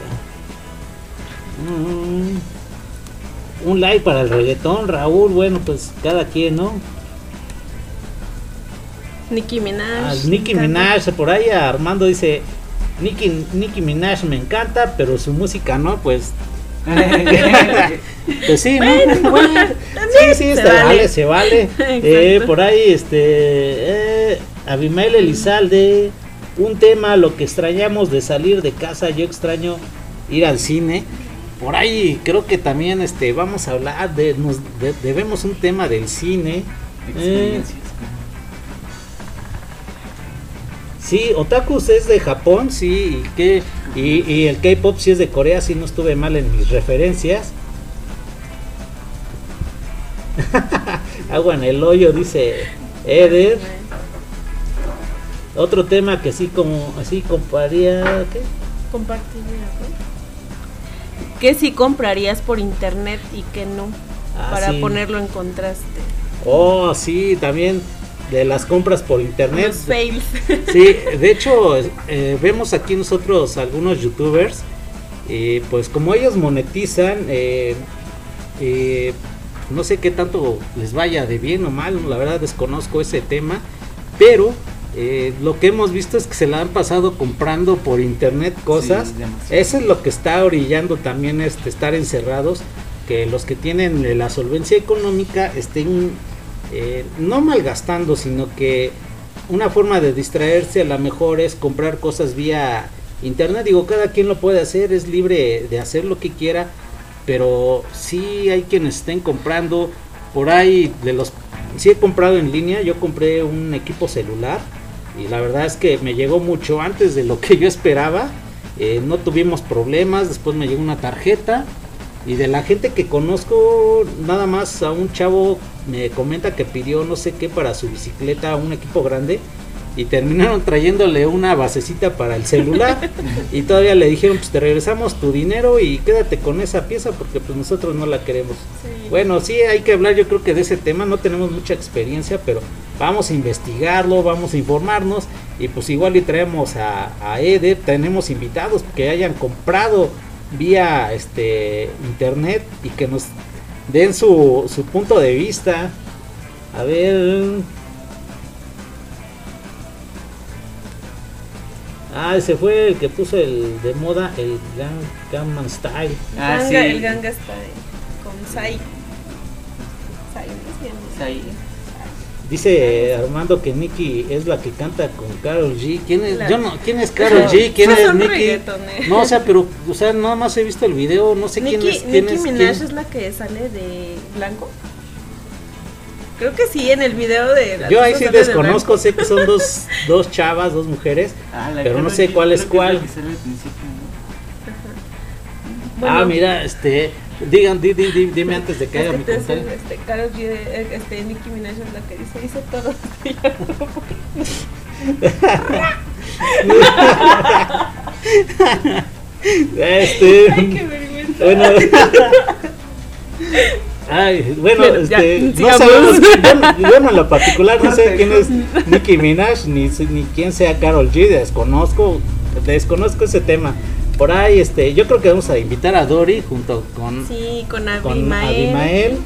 Speaker 1: Mm, un like para el reggaetón, Raúl. Bueno, pues cada quien, ¿no?
Speaker 2: Nicki Minaj.
Speaker 1: Nicki Minaj, por ahí Armando dice. Nicki, Nicki Minaj me encanta, pero su música no, pues. Pues sí, ¿no? sí, sí,
Speaker 2: se
Speaker 1: vale,
Speaker 2: vale.
Speaker 1: se vale. Eh, por ahí, este. Eh, Abimael Elizalde. Un tema, lo que extrañamos de salir de casa. Yo extraño ir al cine. Por ahí creo que también este vamos a hablar de. Nos de- debemos un tema del cine. Eh,
Speaker 6: experiencias.
Speaker 1: Sí, Otakus es de Japón, sí, y, que, y, y el K-pop sí es de Corea, sí no estuve mal en mis referencias. Agua en el hoyo, dice Eder. Otro tema que sí como así compraría, ¿qué?
Speaker 2: Compartiría, ¿no? ¿Qué si comprarías por internet y qué no?
Speaker 1: Ah,
Speaker 2: para
Speaker 1: sí.
Speaker 2: ponerlo en contraste.
Speaker 1: Oh, sí, también de las compras por internet.
Speaker 2: Los fails.
Speaker 1: Sí, de hecho, eh, vemos aquí nosotros algunos youtubers, eh, pues como ellos monetizan, eh, eh, no sé qué tanto les vaya de bien o mal, la verdad desconozco ese tema, pero eh, lo que hemos visto es que se la han pasado comprando por internet cosas.
Speaker 6: Sí.
Speaker 1: Eso es lo que está orillando también este, estar encerrados, que los que tienen eh, la solvencia económica estén eh, no malgastando, sino que una forma de distraerse a lo mejor es comprar cosas vía internet. Digo, cada quien lo puede hacer, es libre de hacer lo que quiera, pero sí hay quienes estén comprando por ahí de los sí he comprado en línea, yo compré un equipo celular y la verdad es que me llegó mucho antes de lo que yo esperaba. eh, no tuvimos problemas, después me llegó una tarjeta y de la gente que conozco, nada más a un chavo me comenta que pidió no sé qué para su bicicleta, un equipo grande y terminaron trayéndole una basecita para el celular y todavía le dijeron pues te regresamos tu dinero y quédate con esa pieza porque pues nosotros no la queremos. Bueno, sí hay que hablar yo creo que de ese tema, no tenemos mucha experiencia, pero vamos a investigarlo, vamos a informarnos y pues igual y traemos a, a Eder, tenemos invitados que hayan comprado vía este internet y que nos den su, su punto de vista. A ver. Ah, ese fue el que puso el de moda, el Gang- Gangnam Style.
Speaker 6: Ah,
Speaker 2: Ganga-
Speaker 6: sí.
Speaker 2: El ganga está de- con Sai. Sai,
Speaker 6: Sai.
Speaker 1: Dice Armando que Nicky es la que canta con Carol G. ¿Quién es?
Speaker 2: La-
Speaker 1: Yo no, ¿quién es Carol G? ¿Quién es Nicky? No, o sea, pero, o sea, nada más he visto el video, no sé quién
Speaker 2: Nicki,
Speaker 1: es. quién
Speaker 2: Nicki
Speaker 1: es,
Speaker 2: Minaj
Speaker 1: quién-
Speaker 2: es la que sale de blanco. Creo que sí, en el video de las
Speaker 1: Yo ahí sí desconozco, sé que son dos, dos chavas, dos mujeres,
Speaker 6: Ah, la
Speaker 1: pero no sé cuál es cuál.
Speaker 6: la que sale al principio, ¿no?
Speaker 2: Bueno,
Speaker 1: ah, mira, este, digan, di, di- di- dime antes de que haga
Speaker 2: es
Speaker 1: mi comentario.
Speaker 2: este, Karol G, este, Nicki Minaj es la que dice, hice todo.
Speaker 1: Este,
Speaker 2: Ay, qué vergüenza.
Speaker 1: bueno, Ay, bueno,
Speaker 2: Bueno, ya,
Speaker 1: este, no
Speaker 2: sigamos.
Speaker 1: sabemos, yo, yo en lo particular no sé quién es Nicki Minaj, ni, ni quién sea Carol G, desconozco, desconozco ese tema. Por ahí, este, yo creo que vamos a invitar a Dori junto con,
Speaker 2: Sí, con
Speaker 1: con
Speaker 2: Abimael.
Speaker 1: Abimael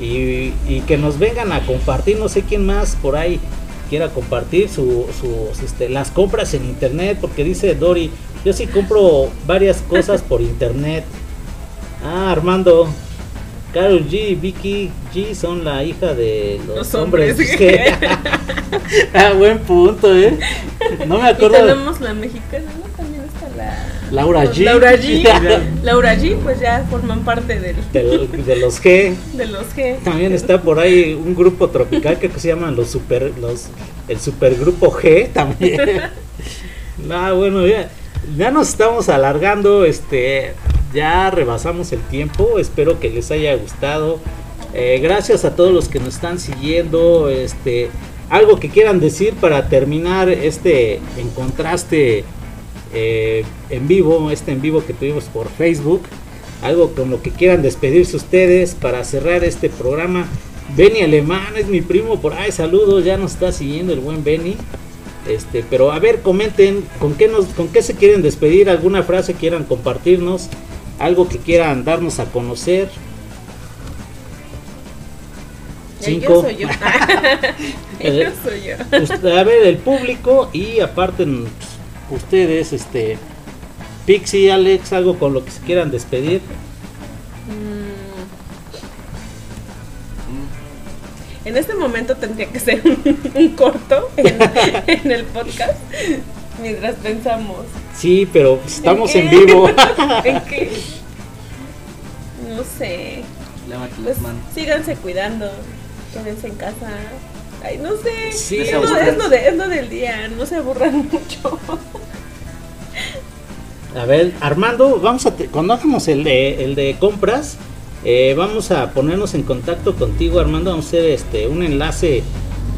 Speaker 1: y, y que nos vengan a compartir, no sé quién más por ahí quiera compartir su, sus, este, las compras en internet, porque dice Dori, yo sí compro varias cosas por internet. Ah, Armando, Carol G y Vicky G son la hija de los,
Speaker 2: Los
Speaker 1: hombres.
Speaker 2: hombres.
Speaker 1: que- ah, buen punto, eh. No me acuerdo.
Speaker 2: tenemos la mexicana, ¿no? También está la...
Speaker 1: Laura G.
Speaker 2: Laura G. Laura G, pues ya forman parte del,
Speaker 1: de, de los G.
Speaker 2: de los G.
Speaker 1: También está por ahí un grupo tropical que se llaman los super los el supergrupo G también. no, bueno, ya, ya nos estamos alargando, este ya rebasamos el tiempo, espero que les haya gustado. Eh, gracias a todos los que nos están siguiendo, este algo que quieran decir para terminar este en contraste eh, en vivo, este en vivo que tuvimos por Facebook. Algo con lo que quieran despedirse ustedes para cerrar este programa. Benny Alemán es mi primo por ahí, saludos, ya nos está siguiendo el buen Benny. Este, pero a ver, comenten con qué nos, con qué se quieren despedir, alguna frase quieran compartirnos, algo que quieran darnos a conocer.
Speaker 2: Eh,
Speaker 1: Cinco.
Speaker 2: Yo soy yo. yo soy yo.
Speaker 1: Usted- a ver, el público y aparte ustedes, este, Pixie, Alex, algo con lo que se quieran despedir.
Speaker 2: Mm. En este momento tendría que ser un, un corto en, en el podcast mientras pensamos.
Speaker 1: Sí, pero estamos en vivo.
Speaker 2: ¿En qué? No sé.
Speaker 6: Lávate
Speaker 2: Pues
Speaker 6: las manos.
Speaker 2: síganse cuidando. Quédense en casa. Ay, no sé.
Speaker 1: Sí,
Speaker 2: es, lo, es lo de, es lo del día. No se aburran mucho.
Speaker 1: A ver, Armando, vamos a te- cuando hagamos el de, el de compras, eh, vamos a ponernos en contacto contigo, Armando. Vamos a hacer este un enlace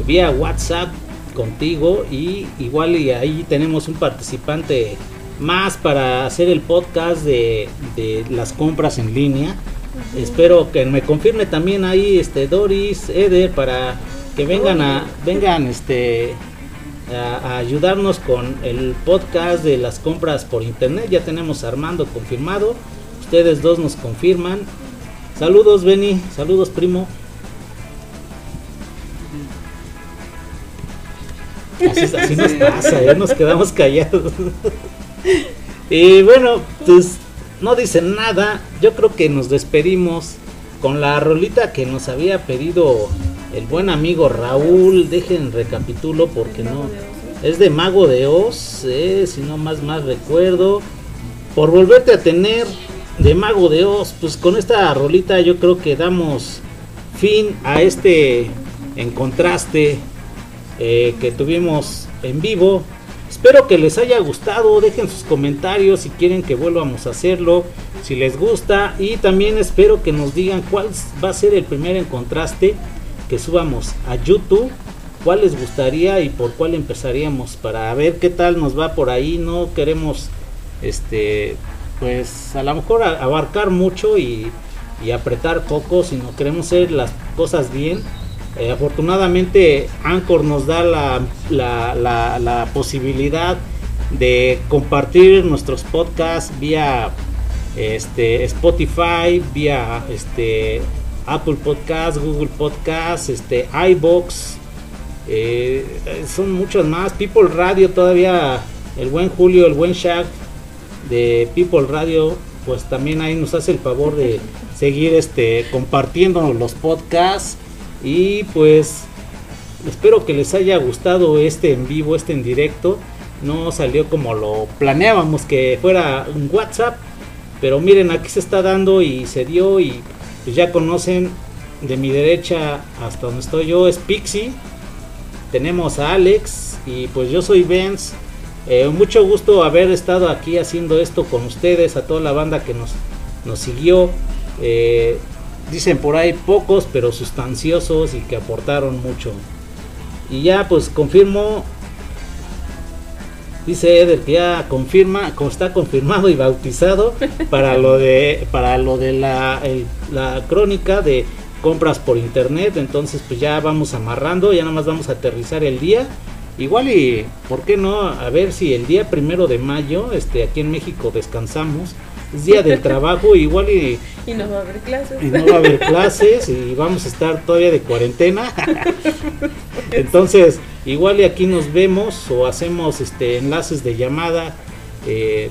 Speaker 1: vía WhatsApp contigo y igual y ahí tenemos un participante más para hacer el podcast de, de las compras en línea. Espero que me confirme también ahí este Doris, Eder para que vengan a vengan este a, a ayudarnos con el podcast de las compras por internet. Ya tenemos a Armando confirmado. Ustedes dos nos confirman. Saludos, Benny. Saludos, primo. Así, así nos pasa, ya nos quedamos callados. y bueno, pues no dicen nada. Yo creo que nos despedimos con la rolita que nos había pedido el buen amigo Raúl. Dejen recapitulo porque no. Es de Mago de Oz, eh, si no más más recuerdo. Por volverte a tener de Mago de Oz, pues con esta rolita yo creo que damos fin a este en contraste eh, que tuvimos en vivo. Espero que les haya gustado, dejen sus comentarios si quieren que volvamos a hacerlo, si les gusta y también espero que nos digan cuál va a ser el primer en contraste que subamos a YouTube, cuál les gustaría y por cuál empezaríamos para ver qué tal nos va por ahí, no queremos este pues a lo mejor abarcar mucho y, y apretar poco, sino queremos hacer las cosas bien. Eh, afortunadamente Anchor nos da la, posibilidad de compartir nuestros podcasts vía este, Spotify, vía este, Apple Podcast, Google Podcast, este, iBox, eh, son muchos más. People Radio todavía, el buen Julio, el buen Shaq de People Radio, pues también ahí nos hace el favor de seguir este compartiendo los podcasts y pues espero que les haya gustado este en vivo, este en directo. No salió como lo planeábamos que fuera un WhatsApp. Pero miren, aquí se está dando y se dio y pues ya conocen de mi derecha hasta donde estoy yo es Pixie. Tenemos a Alex y pues yo soy Benz. Eh, mucho gusto haber estado aquí haciendo esto con ustedes, a toda la banda que nos, nos siguió. Eh, dicen por ahí pocos, pero sustanciosos y que aportaron mucho. Y ya pues confirmo, dice Eder que ya confirma, está confirmado y bautizado para lo de, para lo de la, el- la crónica de compras por internet. Entonces pues ya vamos amarrando, ya nada más vamos a aterrizar el día. Igual y, ¿por qué no? A ver si el día primero de mayo, este, aquí en México descansamos, es día del trabajo, igual y
Speaker 2: Y no va a haber clases.
Speaker 1: y no va a haber clases y vamos a estar todavía de cuarentena. Entonces, igual y aquí nos vemos o hacemos este enlaces de llamada. eh,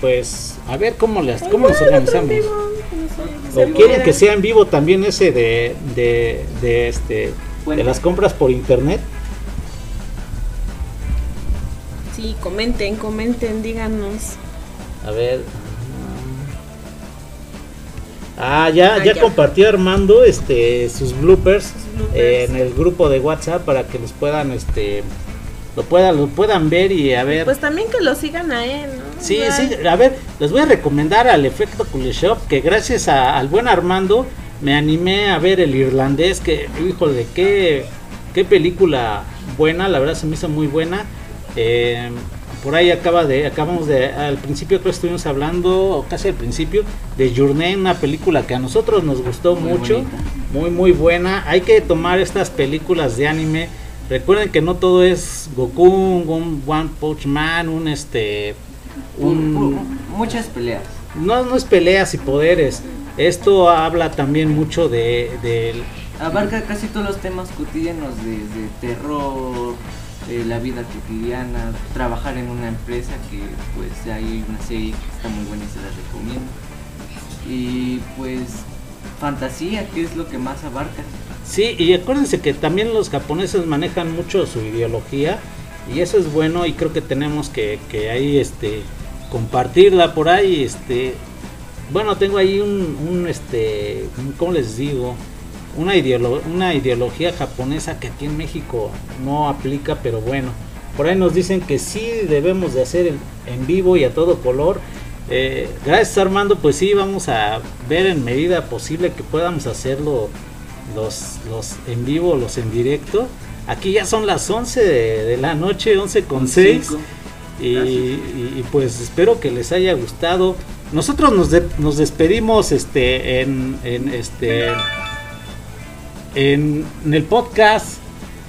Speaker 1: pues a ver cómo las cómo nos organizamos.
Speaker 2: vivo, no sé, se
Speaker 1: O quieren que sea en vivo también ese de de, de este de las compras por internet.
Speaker 2: Sí, comenten, comenten, díganos.
Speaker 1: A ver. Ah, ya,
Speaker 2: Ah,
Speaker 1: ya,
Speaker 2: ya.
Speaker 1: compartió Armando este sus bloopers,
Speaker 2: Sus bloopers.
Speaker 1: eh, en el grupo de WhatsApp para que los puedan este lo puedan lo puedan ver y a ver.
Speaker 2: Pues también que lo sigan a él, ¿no?
Speaker 1: sí, sí, a ver, les voy a recomendar al efecto Shop que gracias a- al buen Armando me animé a ver el irlandés que híjole, qué qué película buena, la verdad se me hizo muy buena. Eh, por ahí acaba de, acabamos de, al principio creo que estuvimos hablando, casi al principio, de Your Name, una película que a nosotros nos gustó
Speaker 6: Muy
Speaker 1: mucho,
Speaker 6: bonita.
Speaker 1: muy muy buena. Hay que tomar estas películas de anime. Recuerden que no todo es Goku, un One Punch Man, un este, un,
Speaker 6: Muchas peleas.
Speaker 1: no, no es peleas y poderes. Esto habla también mucho de,
Speaker 6: Abarca casi todos los temas cotidianos, desde terror, eh, la vida cotidiana, trabajar en una empresa que pues hay una serie que está muy buena y se la recomiendo. Y pues fantasía, que es lo que más abarca.
Speaker 1: Sí, y acuérdense que también los japoneses manejan mucho su ideología y eso es bueno y creo que tenemos que, que ahí este compartirla por ahí este bueno tengo ahí un, un este un- cómo les digo una ideolo- una ideología japonesa que aquí en México no aplica pero bueno por ahí nos dicen que sí debemos de hacer en, en vivo y a todo color Eh, gracias Armando pues sí vamos a ver en medida posible que podamos hacerlo los, los en vivo, los en directo. Aquí ya son las 11 de, de la noche, 11 con 6.
Speaker 6: Cinco.
Speaker 1: Y, y- y, pues espero que les haya gustado. Nosotros nos, de- nos despedimos este en, en este en, el podcast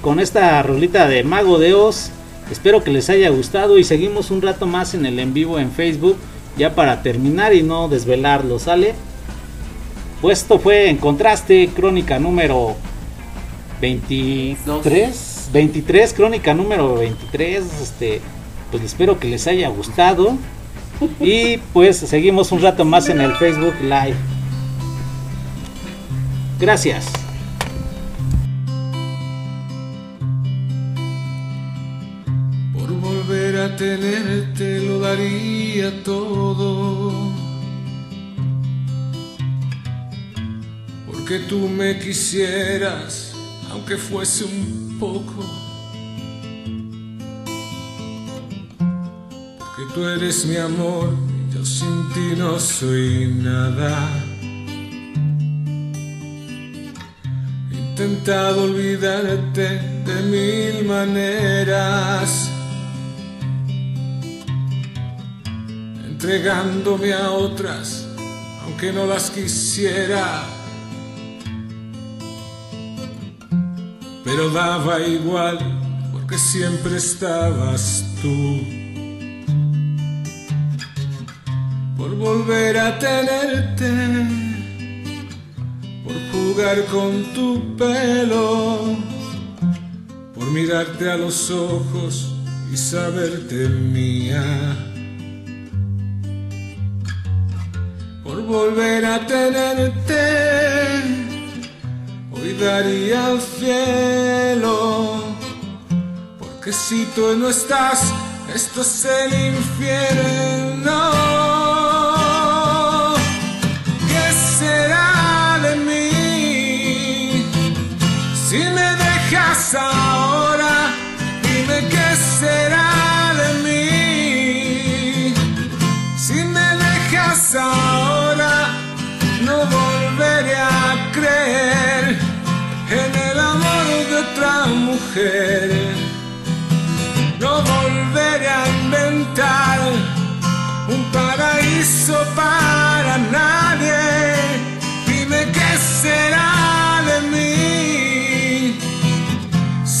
Speaker 1: con esta rolita de Mago de Oz. Espero que les haya gustado y seguimos un rato más en el en vivo en Facebook ya para terminar y no desvelarlo, ¿sale? Pues esto fue en contraste, crónica número 23, 23, crónica número 23, este, pues espero que les haya gustado y pues seguimos un rato más en el Facebook Live. Gracias.
Speaker 7: Tenerte lo daría todo. Porque tú me quisieras, aunque fuese un poco. Porque tú eres mi amor, y yo sin ti no soy nada. He intentado olvidarte de mil maneras, entregándome a otras, aunque no las quisiera. Pero daba igual, porque siempre estabas tú. Por volver a tenerte por jugar con tu pelo, por mirarte a los ojos y saberte mía, volver a tenerte, hoy daría el cielo, porque si tú no estás, esto es el infierno.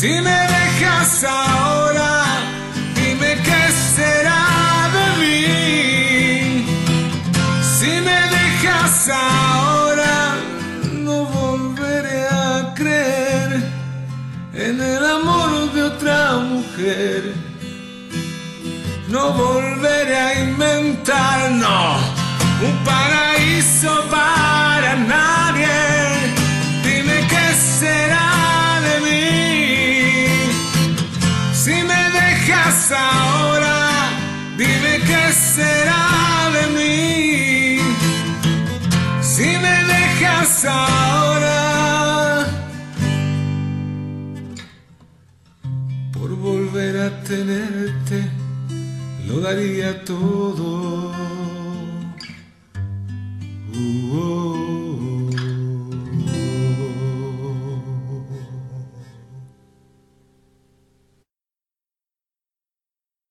Speaker 7: Si me dejas ahora, dime qué será de mí. Si me dejas ahora, no volveré a creer en el amor de otra mujer. No volveré ahora por volver a tenerte? Lo daría todo.